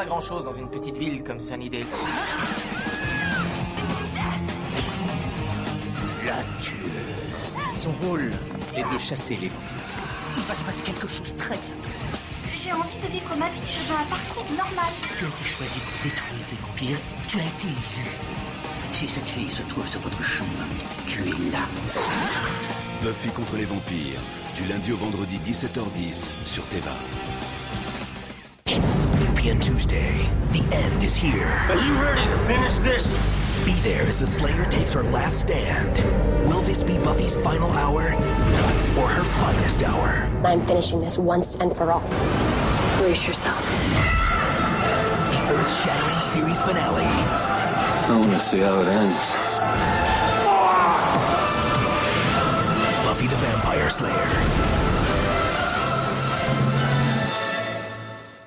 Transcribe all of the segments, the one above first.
pas grand chose dans une petite ville comme Sunnydale. La tueuse. Son rôle est de chasser les vampires. Il va se passer quelque chose très bientôt. J'ai envie de vivre ma vie, je veux un parcours normal. Tu as été choisi pour détruire les vampires. Tu as été élu. Si cette fille se trouve sur votre chemin, tu es là. Buffy contre les vampires. Du lundi au vendredi 17h10 sur Teva. European Tuesday. The end is here. Are you ready to finish this? Be there as the Slayer takes her last stand. Will this be Buffy's final hour or her finest hour? I'm finishing this once and for all. Brace yourself. The earth-shattering series finale. I want to see how it ends. Buffy the Vampire Slayer.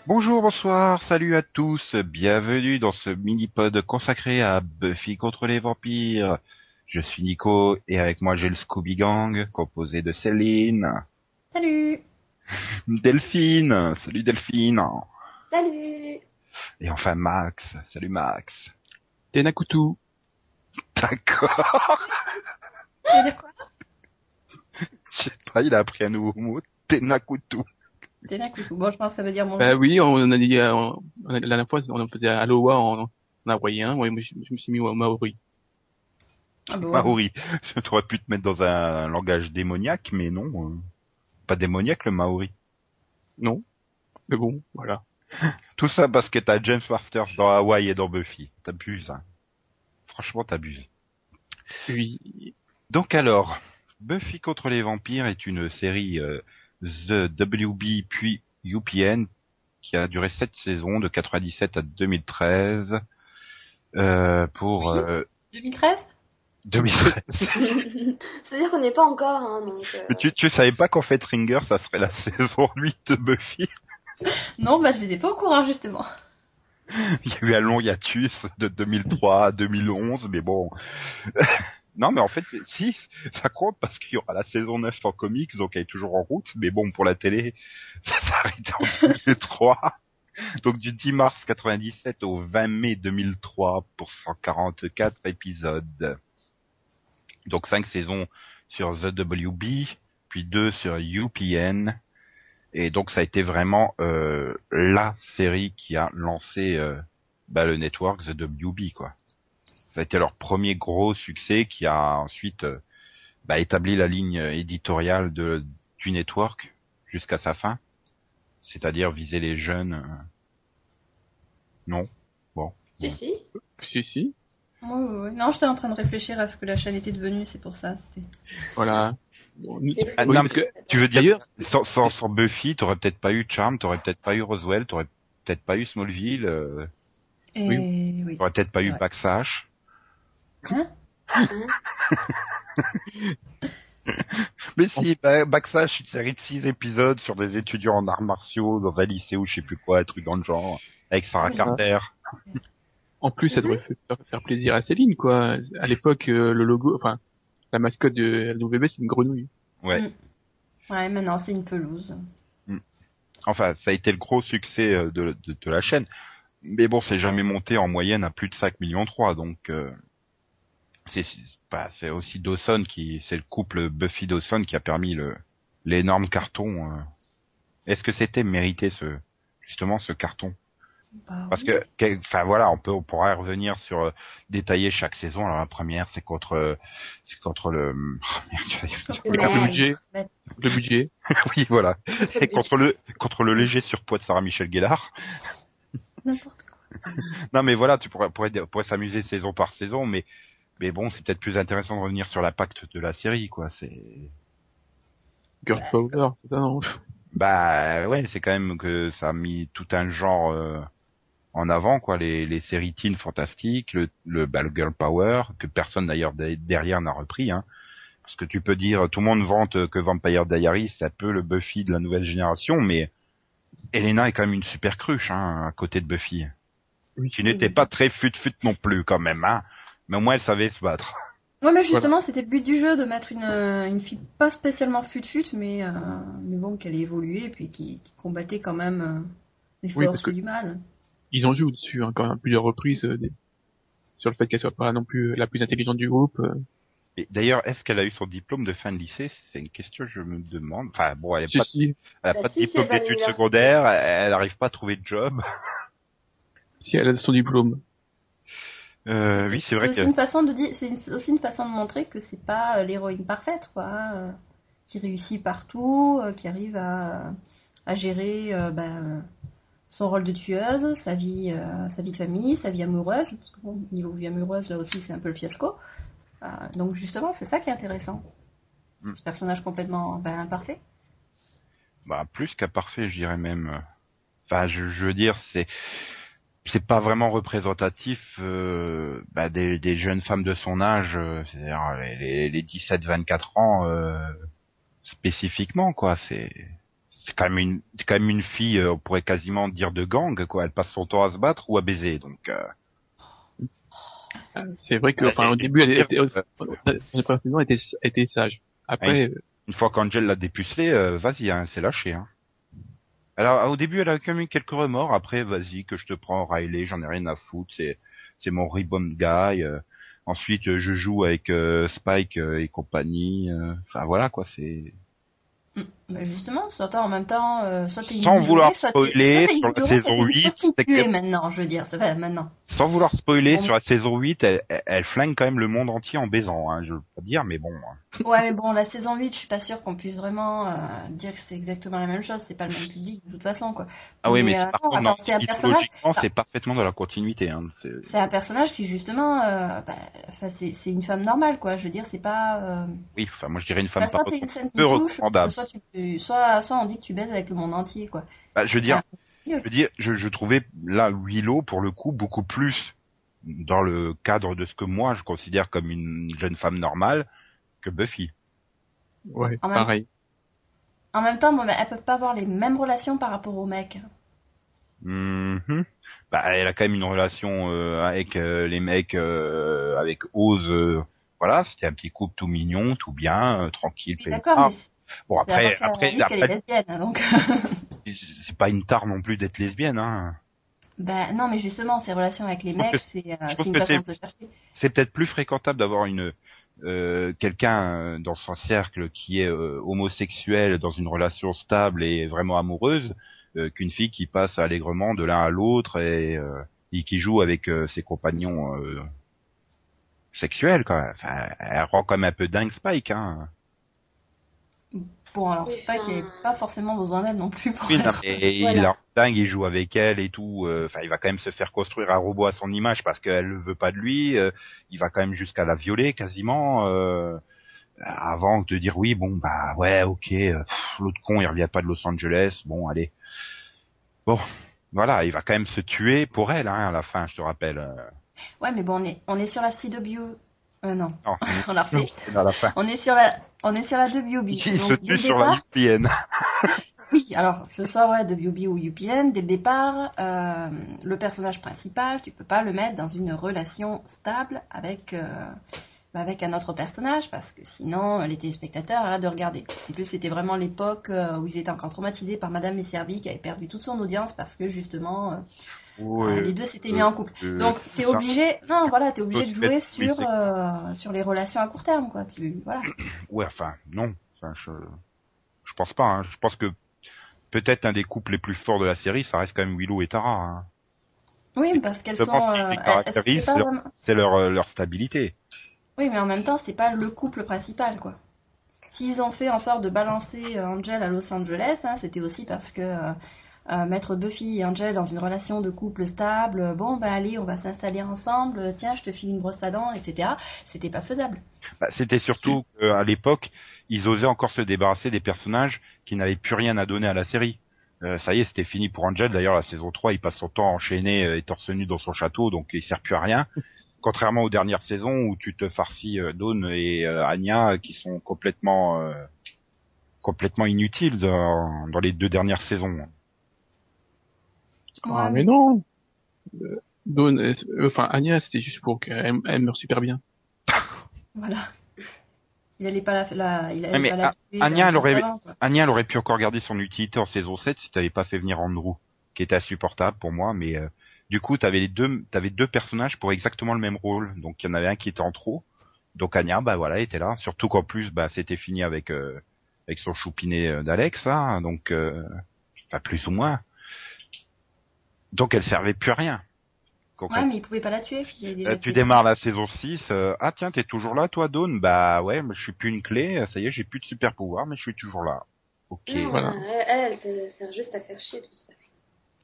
Bonjour, bonsoir, salut à tous, bienvenue dans ce mini-pod consacré à Buffy contre les vampires. Je suis Nico et avec moi j'ai le Scooby Gang composé de Céline, Salut Delphine, salut Delphine, Salut et enfin Max, salut Max. Tenakutu. D'accord, Tu veux dire quoi? Je sais pas, il a appris un nouveau mot, Tenakutu. T'es là, coucou. Bon, je pense que ça veut dire mon Bah oui, on a dit, euh, on, on a- la dernière fois, on faisait Aloha en, en hawaïen. Ouais, moi, je, je me suis mis au maori. Ah bon. Maori. Tu aurais pu te mettre dans un langage démoniaque, mais non, euh, pas démoniaque le Maori. Non. Mais bon, voilà. Tout ça parce que t'as James Masters dans Hawaii et dans Buffy. T'abuses, hein. Franchement, t'abuses. Oui. Donc alors, Buffy contre les vampires est une série euh, The WB puis UPN qui a duré sept saisons de 97 à 2013 euh, pour Oui. euh, 2013 2013. C'est-à-dire qu'on n'est pas encore, hein, donc... euh, Mais tu, tu savais pas qu'en fait Ringer ça serait la saison 8 de Buffy? Non, bah j'étais pas au courant, justement. Il y a eu un long hiatus de 2003 à 2011, mais bon. Non, mais en fait, si, ça compte parce qu'il y aura la saison 9 en comics, donc elle est toujours en route, mais bon, pour la télé, ça s'arrête en 2003. Donc du 10 mars 97 au 20 mai 2003 pour 144 épisodes. Donc 5 saisons sur The WB, puis 2 sur UPN, et donc ça a été vraiment euh, la série qui a lancé euh, bah, le network The WB quoi. Ça a été leur premier gros succès qui a ensuite euh, bah, établi la ligne éditoriale de, du network jusqu'à sa fin, c'est-à-dire viser les jeunes. euh. Non, Si, si. Si, si. Ouais, ouais, ouais. Non, j'étais en train de réfléchir à ce que la chaîne était devenue, c'est pour ça. C'était. Voilà. Bon, Ah, oui, non, parce que, tu veux dire sans, sans, sans Buffy, t'aurais peut-être pas eu Charm, t'aurais peut-être pas eu Roswell, t'aurais peut-être pas eu Smallville, euh, Et... Oui. t'aurais peut-être pas eu Ouais. Hein Mais si, bah, Backsash, une série de six épisodes sur des étudiants en arts martiaux dans un lycée ou je sais plus quoi, un truc dans le genre, avec Sarah. Carter. en plus, ça devrait faire, faire plaisir à Céline, quoi. À l'époque, euh, le logo, enfin, la mascotte de LWB, c'est une grenouille. Ouais. Mm. Ouais, maintenant c'est une pelouse. Enfin, ça a été le gros succès euh, de, de, de la chaîne. Mais bon, c'est jamais monté en moyenne à plus de 5 millions 3, donc euh, c'est c'est- bah, c'est aussi Dawson qui c'est le couple Buffy Dawson qui a permis le l'énorme carton. euh. Est-ce que c'était mérité ce justement ce carton? Bah, Parce oui. que, enfin voilà, on peut, on pourra y revenir sur euh, détailler chaque saison. Alors la première, c'est contre, euh, c'est contre le, oh, merde, je vais- Le budget. Le budget. oui voilà, et contre le, contre le léger surpoids de Sarah Michel Gellar. N'importe quoi. Non mais voilà, tu pourrais, pourrais, pourrais s'amuser saison par saison, mais, mais bon, c'est peut-être plus intéressant de revenir sur l'impact de la série, quoi. C'est, Girl Power, c'est ça, non? bah ouais, c'est quand même que ça a mis tout un genre euh, en avant, quoi. Les, les séries teen fantastiques, le, le, bah, le girl power, que personne d'ailleurs de- derrière n'a repris, hein. Parce que tu peux dire, tout le monde vante que Vampire Diaries, c'est un peu le Buffy de la nouvelle génération, mais Elena est quand même une super cruche, hein, à côté de Buffy. Oui. Qui n'était pas très fut-fut non plus, quand même, hein. Mais au moins, elle savait se battre. Ouais, mais justement, c'était le but du jeu de mettre une, euh, une fille pas spécialement fut-fut, mais, euh, mais bon, qu'elle ait évolué et puis qui, qui combattait quand même euh, les Oui, forces parce que- du mal. Ils ont joué dessus hein, quand même à plusieurs reprises euh, des- sur le fait qu'elle soit pas non plus la plus intelligente du groupe. euh. Et d'ailleurs, est-ce qu'elle a eu son diplôme de fin de lycée? C'est une question que je me demande. Enfin, bon, elle Si, n'a pas, si, elle a Bah pas de si, diplôme c'est pas d'études secondaires, elle n'arrive pas à trouver de job. si elle a son diplôme. Euh, oui, c'est vrai aussi une façon de dire, c'est une- aussi une façon de montrer que c'est pas euh, l'héroïne parfaite, quoi, hein, euh, qui réussit partout, euh, qui arrive à, à gérer euh, bah, son rôle de tueuse, sa vie, euh, sa vie de famille, sa vie amoureuse. Parce que bon, niveau vie amoureuse, là aussi, c'est un peu le fiasco. Donc justement, c'est ça qui est intéressant. Mm. Ce personnage complètement bah, imparfait. bah, plus qu'à parfait, je dirais même. Enfin, je, je veux dire, c'est c'est pas vraiment représentatif euh, bah, des, des jeunes femmes de son âge, euh, c'est-à-dire les, les, les 17-24 ans euh, spécifiquement, quoi. C'est c'est quand même une c'est quand même une fille, euh, on pourrait quasiment dire de gang, quoi. Elle passe son temps à se battre ou à baiser, donc. euh, C'est vrai que, enfin, au début, elle était, était, était sage. Après, Une fois qu'Angel l'a dépucelé, euh, vas-y, hein, c'est lâché. Hein. Alors au début, elle a quand même eu quelques remords. Après, vas-y, que je te prends Riley, j'en ai rien à foutre. C'est c'est mon rebound guy. euh. Ensuite, je joue avec euh, Spike euh, et compagnie. euh. Enfin voilà quoi, c'est Bah, justement, soit en même temps, euh, soit t'es une Sans ignorée, vouloir soit spoiler, soit sur la saison soit t'es une 8, prostituée c'est que- maintenant, je veux dire, ça va maintenant. sans vouloir spoiler Bon. sur la saison 8, elle, flingue quand même le monde entier en baisant. Hein, je veux pas dire, mais bon. hein. Ouais, mais bon, la saison 8, je suis pas sûre qu'on puisse vraiment euh, dire que c'est exactement la même chose, c'est pas le même public de toute façon, quoi. Ah oui, mais, euh, par non, contre, non, c'est un personnage, c'est parfaitement dans la continuité. Hein. C'est- un personnage qui justement, bah, c'est une femme normale, quoi. Je veux dire, c'est pas. Oui, enfin moi je dirais une femme soit pas t'es une touche, soit tu, soit, soit on dit que tu baises avec le monde entier, quoi. Bah, je veux dire, Ah, je veux dire, je, je trouvais là Willow pour le coup beaucoup plus dans le cadre de ce que moi je considère comme une jeune femme normale que Buffy. ouais, En même- pareil. En même temps, bon, elles peuvent pas avoir les mêmes relations par rapport aux mecs. Mhm. Bah, elle a quand même une relation euh, avec euh, les mecs, euh, avec Oz. euh, voilà, c'était un petit couple tout mignon, tout bien, euh, tranquille. D'accord, mais Bon après, après, après, lesbienne, donc. c'est pas une tare non plus d'être lesbienne. Hein. Ben non, mais justement, ces relations avec les mecs, c'est euh, une façon de se chercher. c'est peut-être plus fréquentable d'avoir une euh, quelqu'un euh, dans son cercle qui est euh, homosexuel dans une relation stable et vraiment amoureuse euh, qu'une fille qui passe allègrement de l'un à l'autre et, euh, et qui joue avec ses compagnons euh, sexuels quoi. Enfin, elle rend quand même un peu dingue Spike hein. Bon, alors c'est pas qu'il n'y pas forcément besoin d'elle non plus pour Oui, non, être- mais Voilà. il la rend dingue, il joue avec elle et tout. euh, Enfin, il va quand même se faire construire un robot à son image parce qu'elle ne veut pas de lui. euh, il va quand même jusqu'à la violer quasiment. euh, avant de dire oui, bon bah ouais, ok. L'autre con, il revient pas de Los Angeles. Bon, allez. Bon, voilà, il va quand même se tuer pour elle hein, à la fin, je te rappelle. Ouais, mais bon, on est, on est sur la CW. Euh, non, Non, on l'a refait. c'est à la fin. On est sur la, on est sur la WB. Se tue sur la UPN. Oui, alors, que ce soit ouais, WB ou UPN, dès le départ, euh, le personnage principal, tu peux pas le mettre dans une relation stable avec, euh, avec un autre personnage, parce que sinon, les téléspectateurs arrêtent de regarder. En plus, c'était vraiment l'époque euh, où ils étaient encore traumatisés par Madame Messervy, qui avait perdu toute son audience, parce que justement, Ouais, les deux s'étaient mis en couple. Donc, t'es obligé, non, voilà, t'es obligé de jouer sur, euh, sur les relations à court terme, quoi. Tu, voilà. Ouais, enfin, non. Enfin, je, je pense pas. Hein. Je pense que peut-être un des couples les plus forts de la série, ça reste quand même Willow et Tara. Hein. Oui, parce qu'elles sont, euh, c'est leur- vraiment- leur leur stabilité. Oui, mais en même temps, c'est pas le couple principal, quoi. S'ils ont fait en sorte de balancer euh, Angel à Los Angeles, hein, c'était aussi parce que euh, euh, mettre Buffy et Angel dans une relation de couple stable, euh, bon, bah allez, on va s'installer ensemble, euh, tiens, je te file une brosse à dents, etc. C'était pas faisable. Bah, C'était surtout qu'à l'époque, ils osaient encore se débarrasser des personnages qui n'avaient plus rien à donner à la série. Euh, ça y est, c'était fini pour Angel. D'ailleurs, la saison 3, il passe son temps enchaîné euh, et torse nu dans son château, donc il sert plus à rien. Contrairement aux dernières saisons où tu te farcis euh, Dawn et euh, Anya qui sont complètement euh, complètement inutiles dans, dans les deux dernières saisons. Ah, Ouais, mais non. Euh, Dawn, euh, enfin, Anya, c'était juste pour qu'elle elle meure super bien. Voilà. Il allait pas la, la il allait mais pas la tuer, Anya, euh, elle aurait- avant. Anya, elle aurait pu encore garder son utilité en saison 7 si t'avais pas fait venir Andrew, qui était insupportable pour moi, mais euh, du coup, t'avais les deux, t'avais deux personnages pour exactement le même rôle. Donc, il y en avait un qui était en trop. Donc, Anya, bah voilà, était là. Surtout qu'en plus, bah, c'était fini avec, euh, avec son choupinet euh, d'Alex, là. Donc, euh, pas plus ou moins. Donc, elle servait plus à rien. Ouais, mais il pouvait pas la tuer. Il avait déjà Euh, tu démarres la saison 6, euh, ah tiens, t'es toujours là toi Dawn? Bah ouais, mais je suis plus une clé, euh, ça y est, j'ai plus de super pouvoir, mais je suis toujours là. Ok. Non, voilà. elle, elle, sert juste à faire chier de toute façon.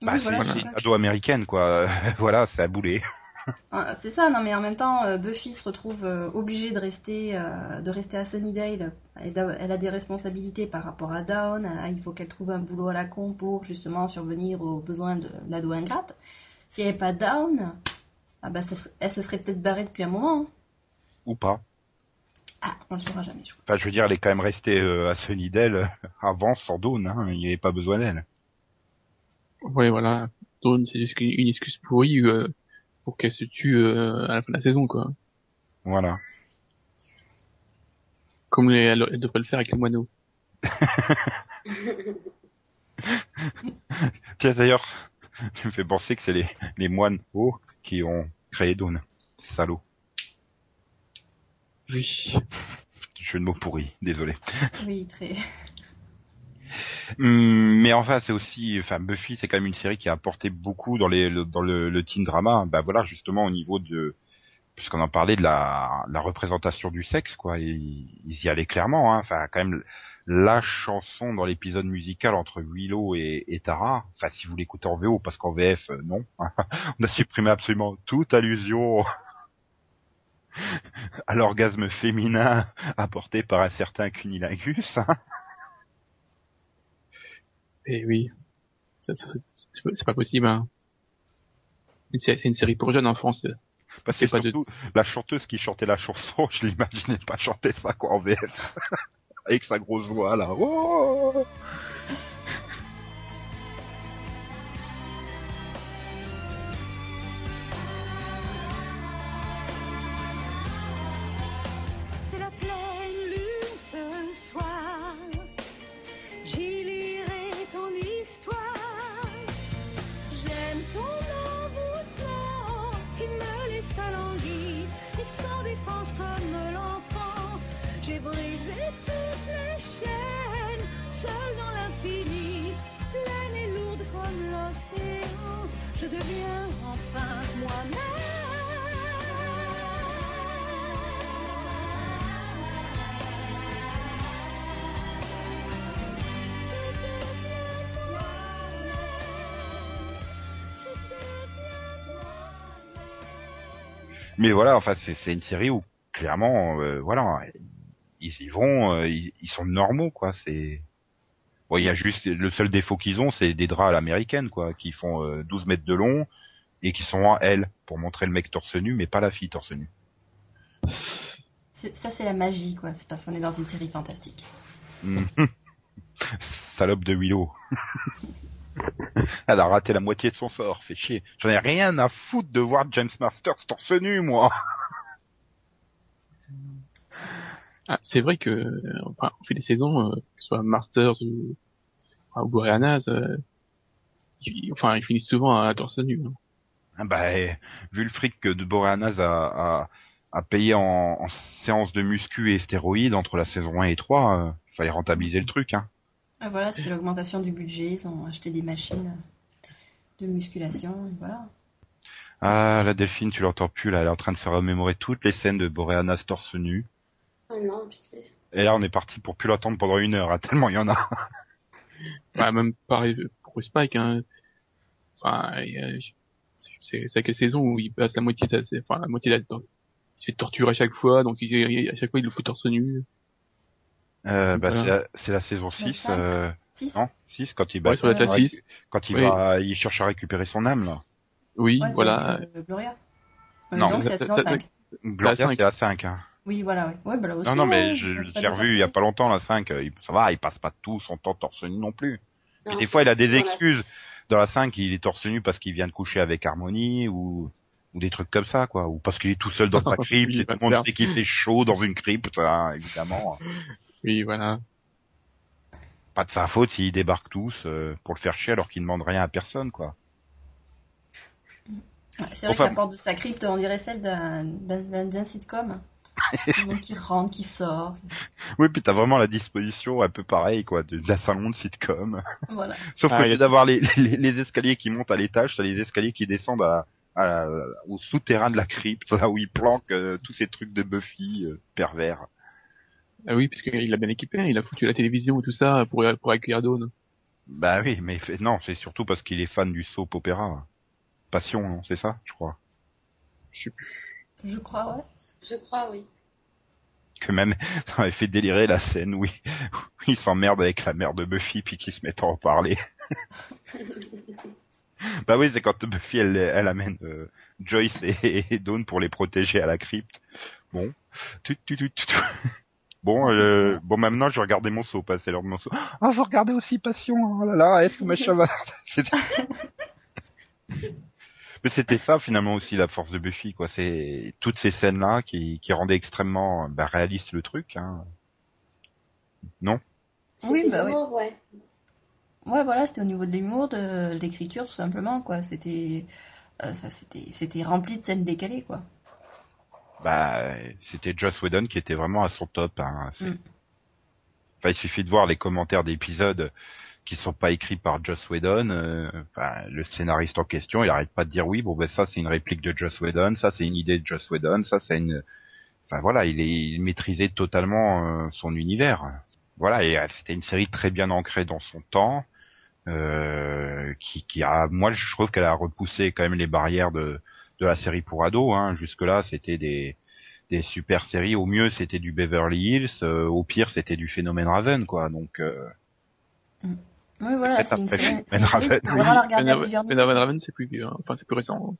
Bah Oui, c'est voilà, une ado américaine quoi, voilà, c'est à bouler. Ah, C'est ça, non mais en même temps, euh, Buffy se retrouve euh, obligée de rester, euh, de rester à Sunnydale. Elle a, des responsabilités par rapport à Dawn. il faut qu'elle trouve un boulot à la con pour justement survenir aux besoins de l'ado ingrate. Si elle n'est pas Dawn, ah bah, elle se serait peut-être barrée depuis un moment. hein. Ou pas. Ah, on le saura jamais. Je crois. Enfin, je veux dire, elle est quand même restée à Sunnydale avant sans Dawn, hein, il n'y avait pas besoin d'elle. Ouais, voilà. Dawn, c'est juste une une excuse pourrie euh, pour qu'elle se tue euh, à la fin de la saison, quoi. Voilà. Comme les, elle, elle devrait le faire avec les moineaux. Tiens d'ailleurs, tu me fais penser que c'est les, les moines hauts qui ont créé Dawn. Salaud. Oui. Jeu de mots pourri, désolé. Oui, très. Hum, mais enfin, c'est aussi, enfin, Buffy, c'est quand même une série qui a apporté beaucoup dans le, dans le, teen drama. Bah voilà, justement au niveau de, puisqu'on en parlait de la, représentation du sexe, quoi. Ils, y allaient clairement. Hein. Enfin, quand même, la chanson dans l'épisode musical entre Willow et, et Tara. Enfin, si vous l'écoutez en VO, parce qu'en VF, euh, non. On a supprimé absolument toute allusion à l'orgasme féminin apporté par un certain cunilingus. Et oui. C'est pas- possible, hein. C'est une série pour jeunes en France. Parce C'est que pas de- surtout, la chanteuse qui chantait la chanson, je l'imaginais pas chanter ça quoi en VF. Avec sa grosse voix là. Oh Mais voilà, enfin c'est une série où clairement, euh, voilà, ils y vont, euh, ils, ils sont normaux quoi. C'est Bon, il y a juste le seul défaut qu'ils ont, c'est des draps à l'américaine quoi, qui font euh, 12 mètres de long et qui sont en L pour montrer le mec torse nu, mais pas la fille torse nu. Ça, c'est la magie, quoi. C'est parce qu'on est dans une série fantastique. Mhm. Salope de Willow. Elle a raté la moitié de son sort, fait chier. J'en ai rien à foutre de voir James Masters torse nu, moi. Ah, c'est vrai que, euh, enfin, on fait des saisons, euh, que ce soit Masters ou, enfin, ou euh, ils, enfin, ils finissent souvent à torse nu. hein. Ah Bah, eh, vu le fric que de Boreanaz a, a, a payé en, en séance de muscu et stéroïdes entre la saison 1 et 3, euh, fallait rentabiliser le truc, hein. Ah, voilà, c'était l'augmentation du budget. Ils ont acheté des machines de musculation. et Voilà. Ah, la Delphine, tu l'entends plus, là, elle est en train de se remémorer toutes les scènes de Boreanaz torse nu. Oh non, pitié. Et là, on est parti pour plus l'attendre pendant une heure, hein, tellement il y en a. Bah, même pareil pour Spike, hein. Enfin, il y a- c'est quelle saison où il passe la moitié de sa, enfin, la moitié de la, il se fait torturer à chaque fois, donc il, il- à chaque fois il le fout torse nu. Euh, bah, Voilà. c'est la, c'est la saison 6, cinq. euh, Six non, 6, quand il, bah, Ouais, sur la quand il tête récu- 6. quand il Oui. va, il cherche à récupérer son âme, là. Oui, Ouais, voilà. Gloria. Euh, Non, donc, c'est la saison ça- 5. Gloria, cinq. c'est la 5, hein. Oui, voilà, ouais. Ouais, bah là aussi. Non, non, mais ouais, je, l'ai pas revu il y a pas longtemps, la 5. euh, il- Ça va, il passe pas tout son temps torse nu non plus. Non, des fois, il a des excuses. Dans la 5, il est torse nu parce qu'il vient de coucher avec Harmony ou ou des trucs comme ça quoi, ou parce qu'il est tout seul dans sa crypte Oui, et tout bah, le monde faire. sait qu'il fait chaud dans une crypte, hein, évidemment. Oui, voilà. Pas de sa faute s'ils débarquent tous euh, pour le faire chier alors qu'ils demandent rien à personne quoi. Ouais, c'est vrai Enfin- que la porte de sa crypte, on dirait celle d'un sitcom. Tout le monde qui rentre, qui sort. Oui, puis t'as vraiment la disposition un peu pareil quoi, de, de la salon de sitcom. Voilà. Sauf Ah, que il y a- d'avoir les, les, les escaliers qui montent à l'étage, t'as les escaliers qui descendent à, à la- au souterrain de la crypte, là où ils planquent euh, tous ces trucs de Buffy euh, pervers. Ah oui, parce qu'il a bien équipé, hein, il a foutu la télévision et tout ça pour, pour accueillir Dawn. Bah oui, mais fait- non, c'est surtout parce qu'il est fan du soap opéra. Passion, non, c'est ça, je crois. Je sais plus. Je crois, ouais. Je crois, oui. Que même, ça avait fait délirer la scène où il, où il s'emmerde avec la mère de Buffy puis qu'ils se mettent à en parler. bah oui, c'est quand Buffy elle, elle amène euh, Joyce et, et Dawn pour les protéger à la crypte. Bon, tu, tu, tu, tu, tu. Bon, euh, bon maintenant je vais regarder mon saut, c'est l'heure de mon saut. Ah, vous regardez aussi Passion, oh là là, est-ce que ma. C'était- Mais c'était ça finalement aussi la force de Buffy, quoi. C'est toutes ces scènes-là qui, qui rendaient extrêmement bah, réaliste le truc. Hein. Non? Oui, bah oui. ouais. Ouais, voilà, c'était au niveau de l'humour, de l'écriture, tout simplement, quoi. C'était, euh, c'était, c'était rempli de scènes décalées, quoi. Bah, c'était Joss Whedon qui était vraiment à son top. Hein. Mm. Enfin, il suffit de voir les commentaires d'épisodes qui sont pas écrits par Joss Whedon. euh, enfin, le scénariste en question, il arrête pas de dire oui, bon ben ça c'est une réplique de Joss Whedon, ça c'est une idée de Joss Whedon, ça c'est une. Enfin voilà, il est il maîtrisait totalement euh, son univers. Voilà, et euh, c'était une série très bien ancrée dans son temps. euh, qui, qui a, moi je trouve qu'elle a repoussé quand même les barrières de, de la série pour ados. Hein. Jusque là, c'était des, des super séries. Au mieux, c'était du Beverly Hills. euh, au pire, c'était du phénomène Raven, quoi. Donc, euh, Oui, voilà, c'est une série, série Raven, niveaux. Raven, c'est plus vieux, hein. enfin c'est plus récent.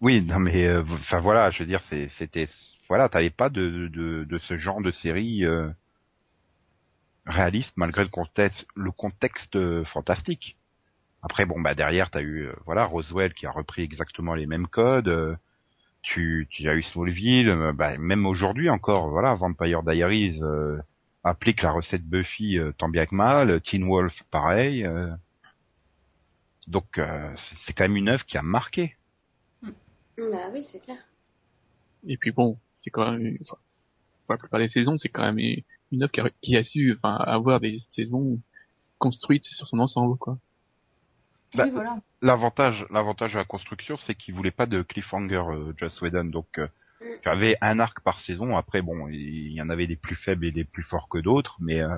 oui, non mais, euh, enfin voilà, je veux dire, c'est- c'était, voilà, t'avais pas de, de, de ce genre de série euh, réaliste malgré le contexte, le contexte euh, fantastique. Après, bon, bah derrière, t'as eu, euh, voilà, Roswell qui a repris exactement les mêmes codes. euh, tu, tu as eu Smallville, euh, bah, même aujourd'hui encore, voilà, Vampire Diaries euh, applique la recette Buffy euh, tant bien que mal. Teen Wolf, pareil. euh. donc, euh, c'est quand même une œuvre qui a marqué. Bah oui, c'est clair. Et puis bon, c'est quand même, enfin, pour la plupart des saisons, c'est quand même une une œuvre qui a, qui a su, enfin, avoir des saisons construites sur son ensemble, quoi. Bah, Oui, voilà. L'avantage, l'avantage de la construction, c'est qu'il voulait pas de cliffhanger, euh, Joss Whedon. Donc, euh, Mm. tu avais un arc par saison. Après, bon, il y en avait des plus faibles et des plus forts que d'autres, mais euh,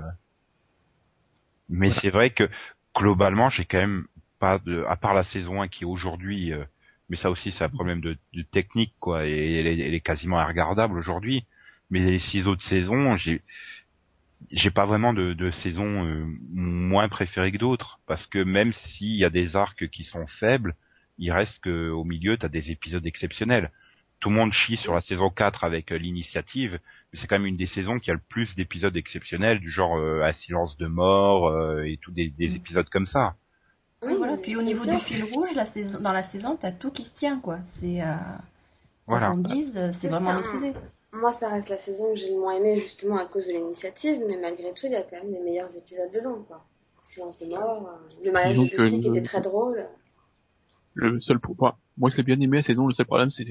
mais c'est vrai que globalement, j'ai quand même pas de, à part la saison 1 qui aujourd'hui, euh, mais ça aussi c'est un problème de, de technique, quoi, et elle est, elle est quasiment regardable aujourd'hui. Mais les six autres saisons, j'ai j'ai pas vraiment de, de saison euh, moins préférée que d'autres parce que même s'il y a des arcs qui sont faibles, il reste que au milieu t'as des épisodes exceptionnels. Tout le monde chie sur la saison 4 avec euh, l'initiative, mais c'est quand même une des saisons qui a le plus d'épisodes exceptionnels du genre euh, Un silence de mort euh, et tout des, des épisodes comme ça. Oui, voilà. Puis au niveau ça. du fil rouge, la saison, dans la saison, t'as tout qui se tient, quoi. C'est, euh, Voilà. qu'on dise, euh, c'est vraiment maîtrisé. Moi, ça reste la saison que j'ai le moins aimée, justement à cause de l'initiative, mais malgré tout, il y a quand même des meilleurs épisodes dedans, quoi. Silence de mort, euh, le mariage de Buffy que- qui était très drôle. Le seul, pro- enfin, moi je l'ai bien aimé la saison, le seul problème c'est,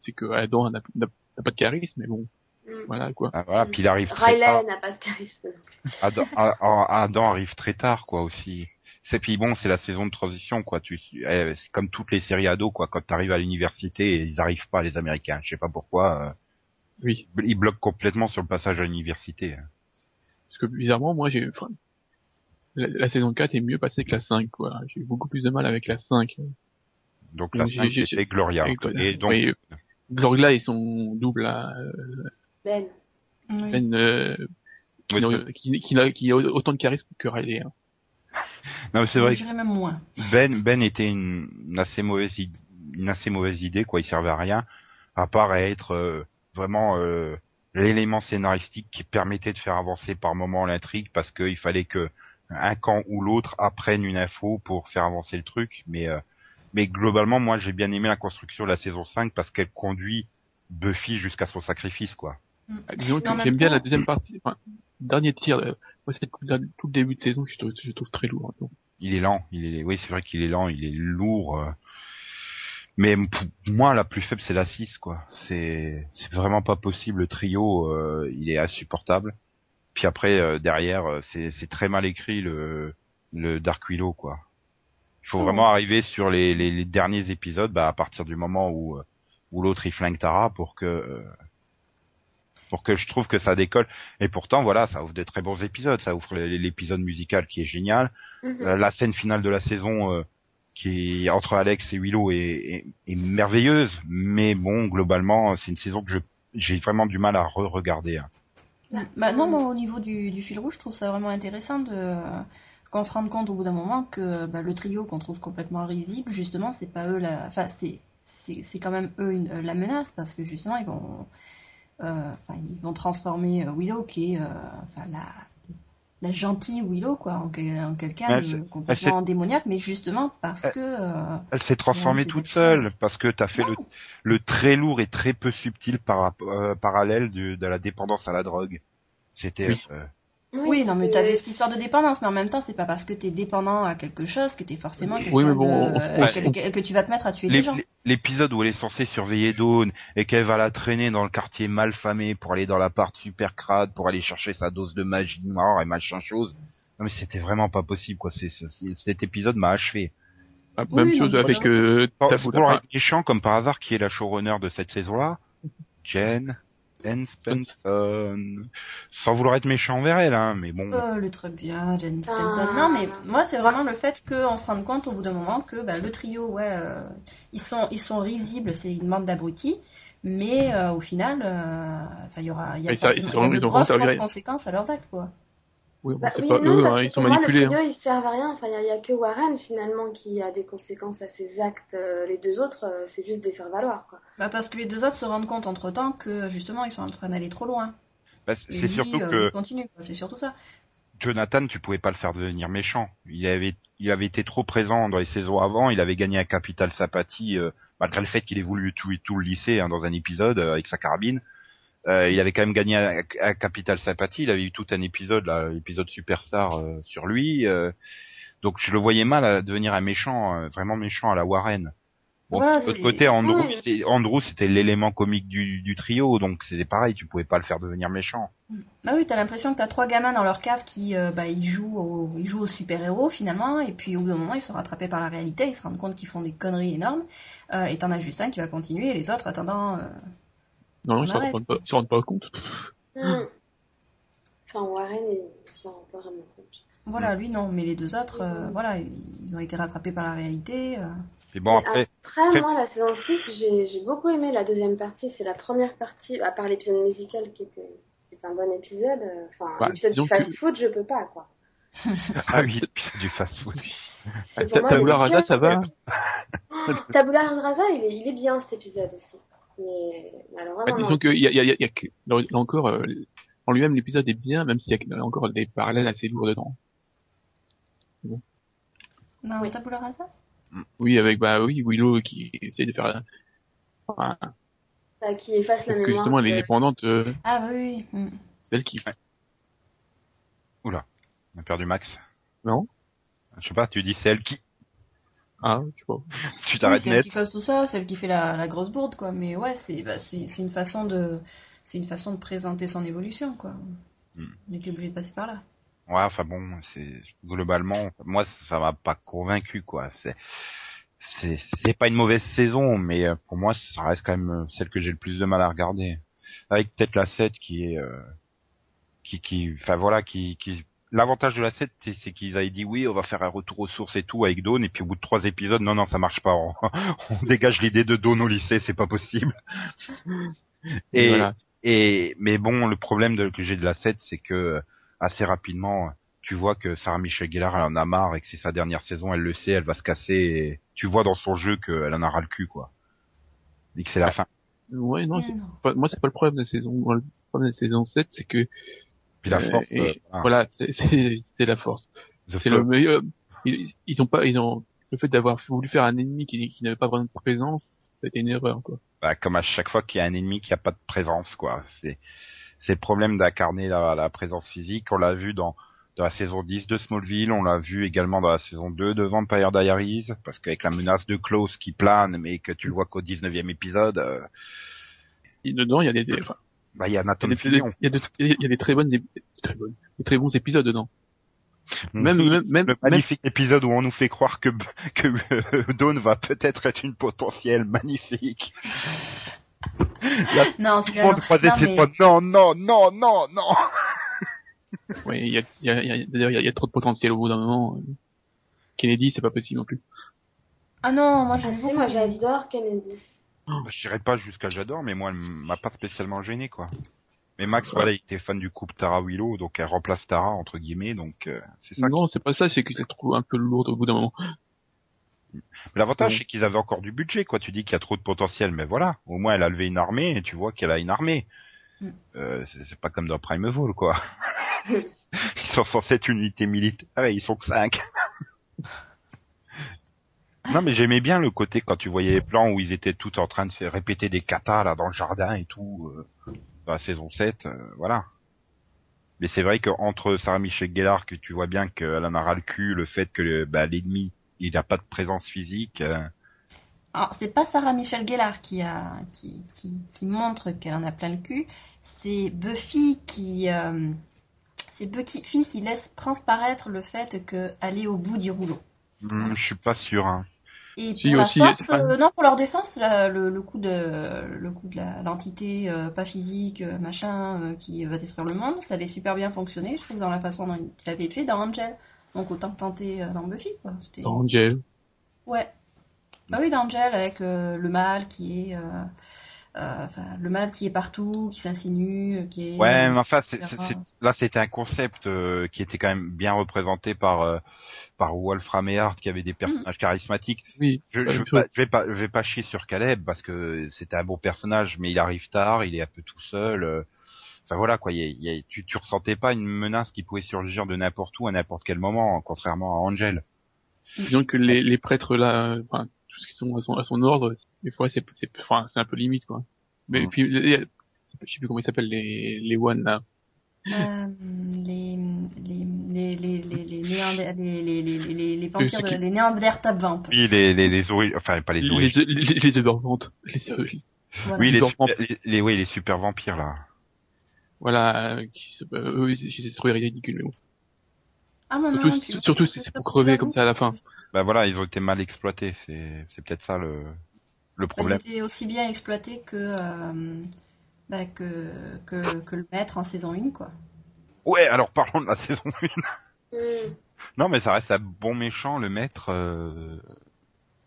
c'est que Adam n'a, pas de charisme, mais bon, Mm. voilà, quoi. Ah, voilà, puis il arrive très Riley tard. n'a pas de charisme non plus. Adam, Adam- Adam arrive très tard, quoi, aussi. C'est puis bon, c'est la saison de transition, quoi. Tu, eh, c'est comme toutes les séries ados, quoi. Quand t'arrives à l'université, ils arrivent pas, les Américains. Je sais pas pourquoi. euh, Oui. ils bloquent complètement sur le passage à l'université. Parce que bizarrement, moi j'ai, enfin, la, la saison 4 est mieux passée que la 5, quoi. J'ai eu beaucoup plus de mal avec la 5. Donc la J'ai- 5 j'ai- c'était Gloria. Gloria. Et donc, Oui, Glorilla et son double, là, euh, Ben. Ben, euh, qui, Oui, qui, qui, n'a- qui a autant de charisme que Riley. Hein. non, mais c'est vrai Je que dirais même moins. Ben, Ben était une, une assez mauvaise, une assez mauvaise idée, quoi. Il servait à rien, à part à être euh, vraiment euh, l'élément scénaristique qui permettait de faire avancer par moment l'intrigue, parce qu'il fallait que un camp ou l'autre apprenne une info pour faire avancer le truc. Mais euh, Mais globalement, moi, j'ai bien aimé la construction de la saison 5 parce qu'elle conduit Buffy jusqu'à son sacrifice, quoi. Disons que même j'aime bien la deuxième partie, enfin, dernier tir, euh, moi c'est tout, le- tout le début de saison que je trouve, je trouve très lourd. donc. Il est lent, il est, oui, c'est vrai qu'il est lent, il est lourd. euh. Mais pour moi, la plus faible, c'est la 6, quoi. C'est, c'est vraiment pas possible. Le trio, euh, il est insupportable. Puis après, euh, derrière, euh, c'est, c'est très mal écrit le, le Dark Willow, quoi. Il faut vraiment arriver sur les, les, les derniers épisodes, bah, à partir du moment où, euh, où l'autre il flingue Tara pour que, euh, pour que je trouve que ça décolle. Et pourtant, voilà, ça ouvre des très bons épisodes. Ça ouvre l'épisode musical qui est génial. Mhm. Euh, la scène finale de la saison euh, qui entre Alex et Willow est, est, merveilleuse, mais bon, globalement, c'est une saison que j'ai vraiment du mal à re-regarder. hein. Bah, non, moi, au niveau du, fil rouge, je trouve ça vraiment intéressant de qu'on se rende compte au bout d'un moment que bah, le trio qu'on trouve complètement risible, justement, c'est pas eux la, enfin, c'est c'est quand même eux une- la menace parce que justement ils vont, euh, ils vont transformer euh, Willow qui est, euh, la la gentille Willow quoi, en, quel- en quelqu'un de complètement démoniaque, mais justement parce Elle- que euh, Elle s'est transformée toute seule parce que t'as fait le, le très lourd et très peu subtil par, euh, parallèle de, de la dépendance à la drogue. C'était Oui. euh, Oui, non, mais c'était- t'avais cette histoire de dépendance, mais en même temps, c'est pas parce que t'es dépendant à quelque chose que t'es forcément quelqu'un Oui, mais bon, de- on- euh, on- que tu vas te mettre à tuer des gens. l'épisode où elle est censée surveiller Dawn et qu'elle va la traîner dans le quartier mal famé pour aller dans l'appart super crade pour aller chercher sa dose de magie noire et machin chose. Non mais c'était vraiment pas possible quoi. C'est, c'est- cet épisode m'a achevé. Ah, Même chose avec euh, vouloir Enfin, être méchant comme par hasard, qui est la showrunner de cette saison-là Jen Sans vouloir être méchant envers elle, hein, mais bon. Oh, le très bien, Jenny Ah. Spencer. Non, mais moi, c'est vraiment le fait qu'on se rende compte au bout d'un moment que bah, le trio, ouais, euh, ils sont, ils sont risibles, c'est une bande d'abrutis, mais euh, au final, euh, enfin, il y aura, il y a forcément y a de grosses, conséquences à leurs actes, quoi. Oui, Bah c'est oui, pas non, eux, hein, ils sont pour moi, manipulés. le trio, hein. ils servent à rien. Enfin, il y, a que Warren finalement qui a des conséquences à ses actes. Euh, Les deux autres, euh, c'est juste des faire valoir, quoi. Bah, parce que les deux autres se rendent compte entre temps que justement, ils sont en train d'aller trop loin. Bah, c'est surtout euh, que continue. C'est surtout ça. Jonathan, tu pouvais pas le faire devenir méchant. Il avait, il avait été trop présent dans les saisons avant. Il avait gagné un capital sympathie, euh, malgré le fait qu'il ait voulu tuer tout le lycée hein, dans un épisode euh, avec sa carabine. Euh, il avait quand même gagné un, un capital sympathie. Il avait eu tout un épisode, là, l'épisode superstar euh, sur lui. euh, donc je le voyais mal à devenir un méchant, euh, vraiment méchant à la Warren. Bon, de l'autre côté, Andrew, Oui. c'est- Andrew, c'était l'élément comique du, du trio, donc c'était pareil. Tu pouvais pas le faire devenir méchant. Bah oui, t'as l'impression que t'as trois gamins dans leur cave qui euh, bah, ils jouent au, ils jouent aux super-héros finalement, et puis au bout d'un moment ils sont rattrapés par la réalité, ils se rendent compte qu'ils font des conneries énormes, euh, et t'en as juste un qui va continuer, et les autres attendant. Non, non, ils on s'en rendent pas, ils s'en rendent pas compte. Hmm. Enfin, Warren, il s'en rend pas vraiment compte. Voilà, lui non, mais les deux autres, euh, voilà, ils ont été rattrapés par la réalité. euh. Et bon après, Après, après- moi, la saison 6, j'ai beaucoup aimé la deuxième partie. C'est la première partie, à part l'épisode musical qui était, qui était un bon épisode. euh, Enfin, Bah, l'épisode du que- fast-food, je peux pas, quoi. ah oui, c'est du fast-food. Tabula il est Rasa, bien. ça va Tabula Rasa, il est, il est bien cet épisode aussi. Mais alors Bah, vraiment, disons qu'il y a, il y a, il y a que- là là encore, euh, en lui-même, l'épisode est bien, même s'il y a encore des parallèles assez lourds dedans. Non, oui. Tabula Rasa Oui, avec, bah oui, Willow qui essaie de faire, enfin, Bah, qui efface la parce que mémoire. justement, elle est de- dépendante, euh, Ah bah oui, oui. mm. c'est elle qui, Oula, on a perdu Max. non? Je sais pas, tu dis c'est elle qui. Ah, je sais pas. Tu Oui, t'arrêtes c'est elle net. qui cause tout ça, c'est elle qui fait la, la grosse bourde, quoi. Mais ouais, c'est bah, c'est c'est une façon de c'est une façon de présenter son évolution, quoi. Hmm. On était obligé de passer par là. Ouais, enfin bon, c'est globalement, moi ça m'a pas convaincu quoi. C'est c'est c'est pas une mauvaise saison, mais euh, pour moi ça reste quand même euh, celle que j'ai le plus de mal à regarder. Avec peut-être la 7 qui est euh, qui qui enfin voilà qui qui L'avantage de la 7, c'est qu'ils avaient dit oui, on va faire un retour aux sources et tout avec Dawn, et puis au bout de trois épisodes, non, non, ça marche pas. On, on dégage l'idée de Dawn au lycée, c'est pas possible. Et, Voilà. et mais bon, le problème de- que j'ai de la 7, c'est que euh, assez rapidement, tu vois que Sarah Michelle Gellar, elle en a marre et que c'est sa dernière saison, elle le sait, elle va se casser. Et tu vois dans son jeu qu'elle en a ras le cul, quoi. Et que c'est la fin. Ouais, non, pas- moi, c'est pas le problème de la saison, moi, le problème de la saison 7, c'est que, Puis la euh, force. et- euh, ah, voilà, c'est, la force. C'est le meilleur, ils, ils ont pas, ils ont, le fait d'avoir voulu faire un ennemi qui, qui n'avait pas vraiment de présence, été une erreur, quoi. Bah, comme à chaque fois qu'il y a un ennemi qui a pas de présence, quoi. C'est, c'est le problème d'incarner la, la présence physique. On l'a vu dans, dans la saison 10 de Smallville, on l'a vu également dans la saison 2 de Vampire Diaries, parce qu'avec la menace de Klaus qui plane, mais que tu le vois qu'au 19e épisode, euh, Et dedans, il y a des, des- enfin, bah, il y a Nathan il y a des- il y a des très bonnes, des très bonnes, des très bons épisodes dedans. Même, Oui, même, même, le même- magnifique épisode où on nous fait croire que, que euh, Dawn va peut-être être une potentielle magnifique. Non, non. Non, mais-. Non, non, non, non, non. ouais, il y a, il y a, il y a, d'ailleurs, il y y a trop de potentiel au bout d'un moment. Kennedy, c'est pas possible non plus. Ah non, moi j'aime Ah beaucoup. moi j'adore Kennedy. Bah, Je dirais pas jusqu'à j'adore, mais moi, elle m'a pas spécialement gêné, quoi. Mais Max, voilà, il était fan du couple Tara Willow, donc elle remplace Tara, entre guillemets, donc euh, c'est ça. Non, c'est pas ça, c'est que la trouve un peu lourde au bout d'un moment. Mais l'avantage, Ouais. c'est qu'ils avaient encore du budget, quoi. Tu dis qu'il y a trop de potentiel, mais voilà. Au moins, elle a levé une armée, et tu vois qu'elle a une armée. Mm. Euh, c'est c'est pas comme dans Primeval, quoi. ils sont censés être une unité militaire, et ils sont que cinq. non, mais j'aimais bien le côté quand tu voyais les plans où ils étaient tous en train de se répéter des katas, là, dans le jardin et tout, euh, dans la saison 7, euh, voilà. Mais c'est vrai qu'entre Sarah Michelle Gellar, que tu vois bien qu'elle en a ras le cul, le fait que bah, l'ennemi, il n'a pas de présence physique, euh, Alors, c'est pas Sarah Michelle Gellar qui, a, qui, qui, qui montre qu'elle en a plein le cul, c'est Buffy qui. euh, c'est Buffy qui laisse transparaître le fait qu'elle est au bout du rouleau. Hmm, je suis pas sûr. Hein. Et Si, pour la aussi, force, c'est pas- euh, non, pour leur défense, le, le coup de le coup de la- l'entité euh, pas physique, euh, machin, euh, qui va détruire le monde, ça avait super bien fonctionné, je trouve, dans la façon dont il avait fait dans Angel. Donc autant tenter dans Buffy, quoi. Dans Angel. Ouais. Bah oui, dans Angel, avec le mal qui est, euh, enfin, le mal qui est partout, qui s'insinue, euh, qui est. Ouais, mais enfin, c'est, etc. c'est- c'est- là, c'était un concept euh, qui était quand même bien représenté par euh, par Wolfram et Hart, qui avait des personnages charismatiques. Oui. Je, je, pas, je vais pas, je vais pas chier sur Caleb parce que c'était un bon personnage, mais il arrive tard, il est un peu tout seul. euh, Enfin voilà quoi, il y a- il y a- tu, tu ressentais pas une menace qui pouvait surgir de n'importe où à n'importe quel moment, contrairement à Angel. Disons que les, les prêtres là, euh, enfin, tous qui sont à son, à son ordre, des fois c'est, c'est, enfin, c'est un peu limite quoi. Mais Mm. puis, il y a- je sais plus comment ils s'appellent les, les one là. Euh, les, les, les, les, les, les, les, les, les, les, les vampires, de, les. Oui, les les les ori- enfin pas les Les, origines. les, les, les. Les, euh, Voilà. Oui, les, les super, les, les- oui, les super vampires là. voilà, euh, qui se, euh, eux, c'est, c'est trop ridicule, mais bon. Ah non, non, Surtout, puis- surtout c'est c'est pour crever comme ça à la fin. Bah voilà, ils ont été mal exploités. C'est c'est peut-être ça le le Ils problème. étaient aussi bien exploités que, euh, bah, que, que, que le maître en saison 1, quoi. Ouais, alors parlons de la saison 1. Hmm. Non, mais ça reste un bon méchant, le maître. euh,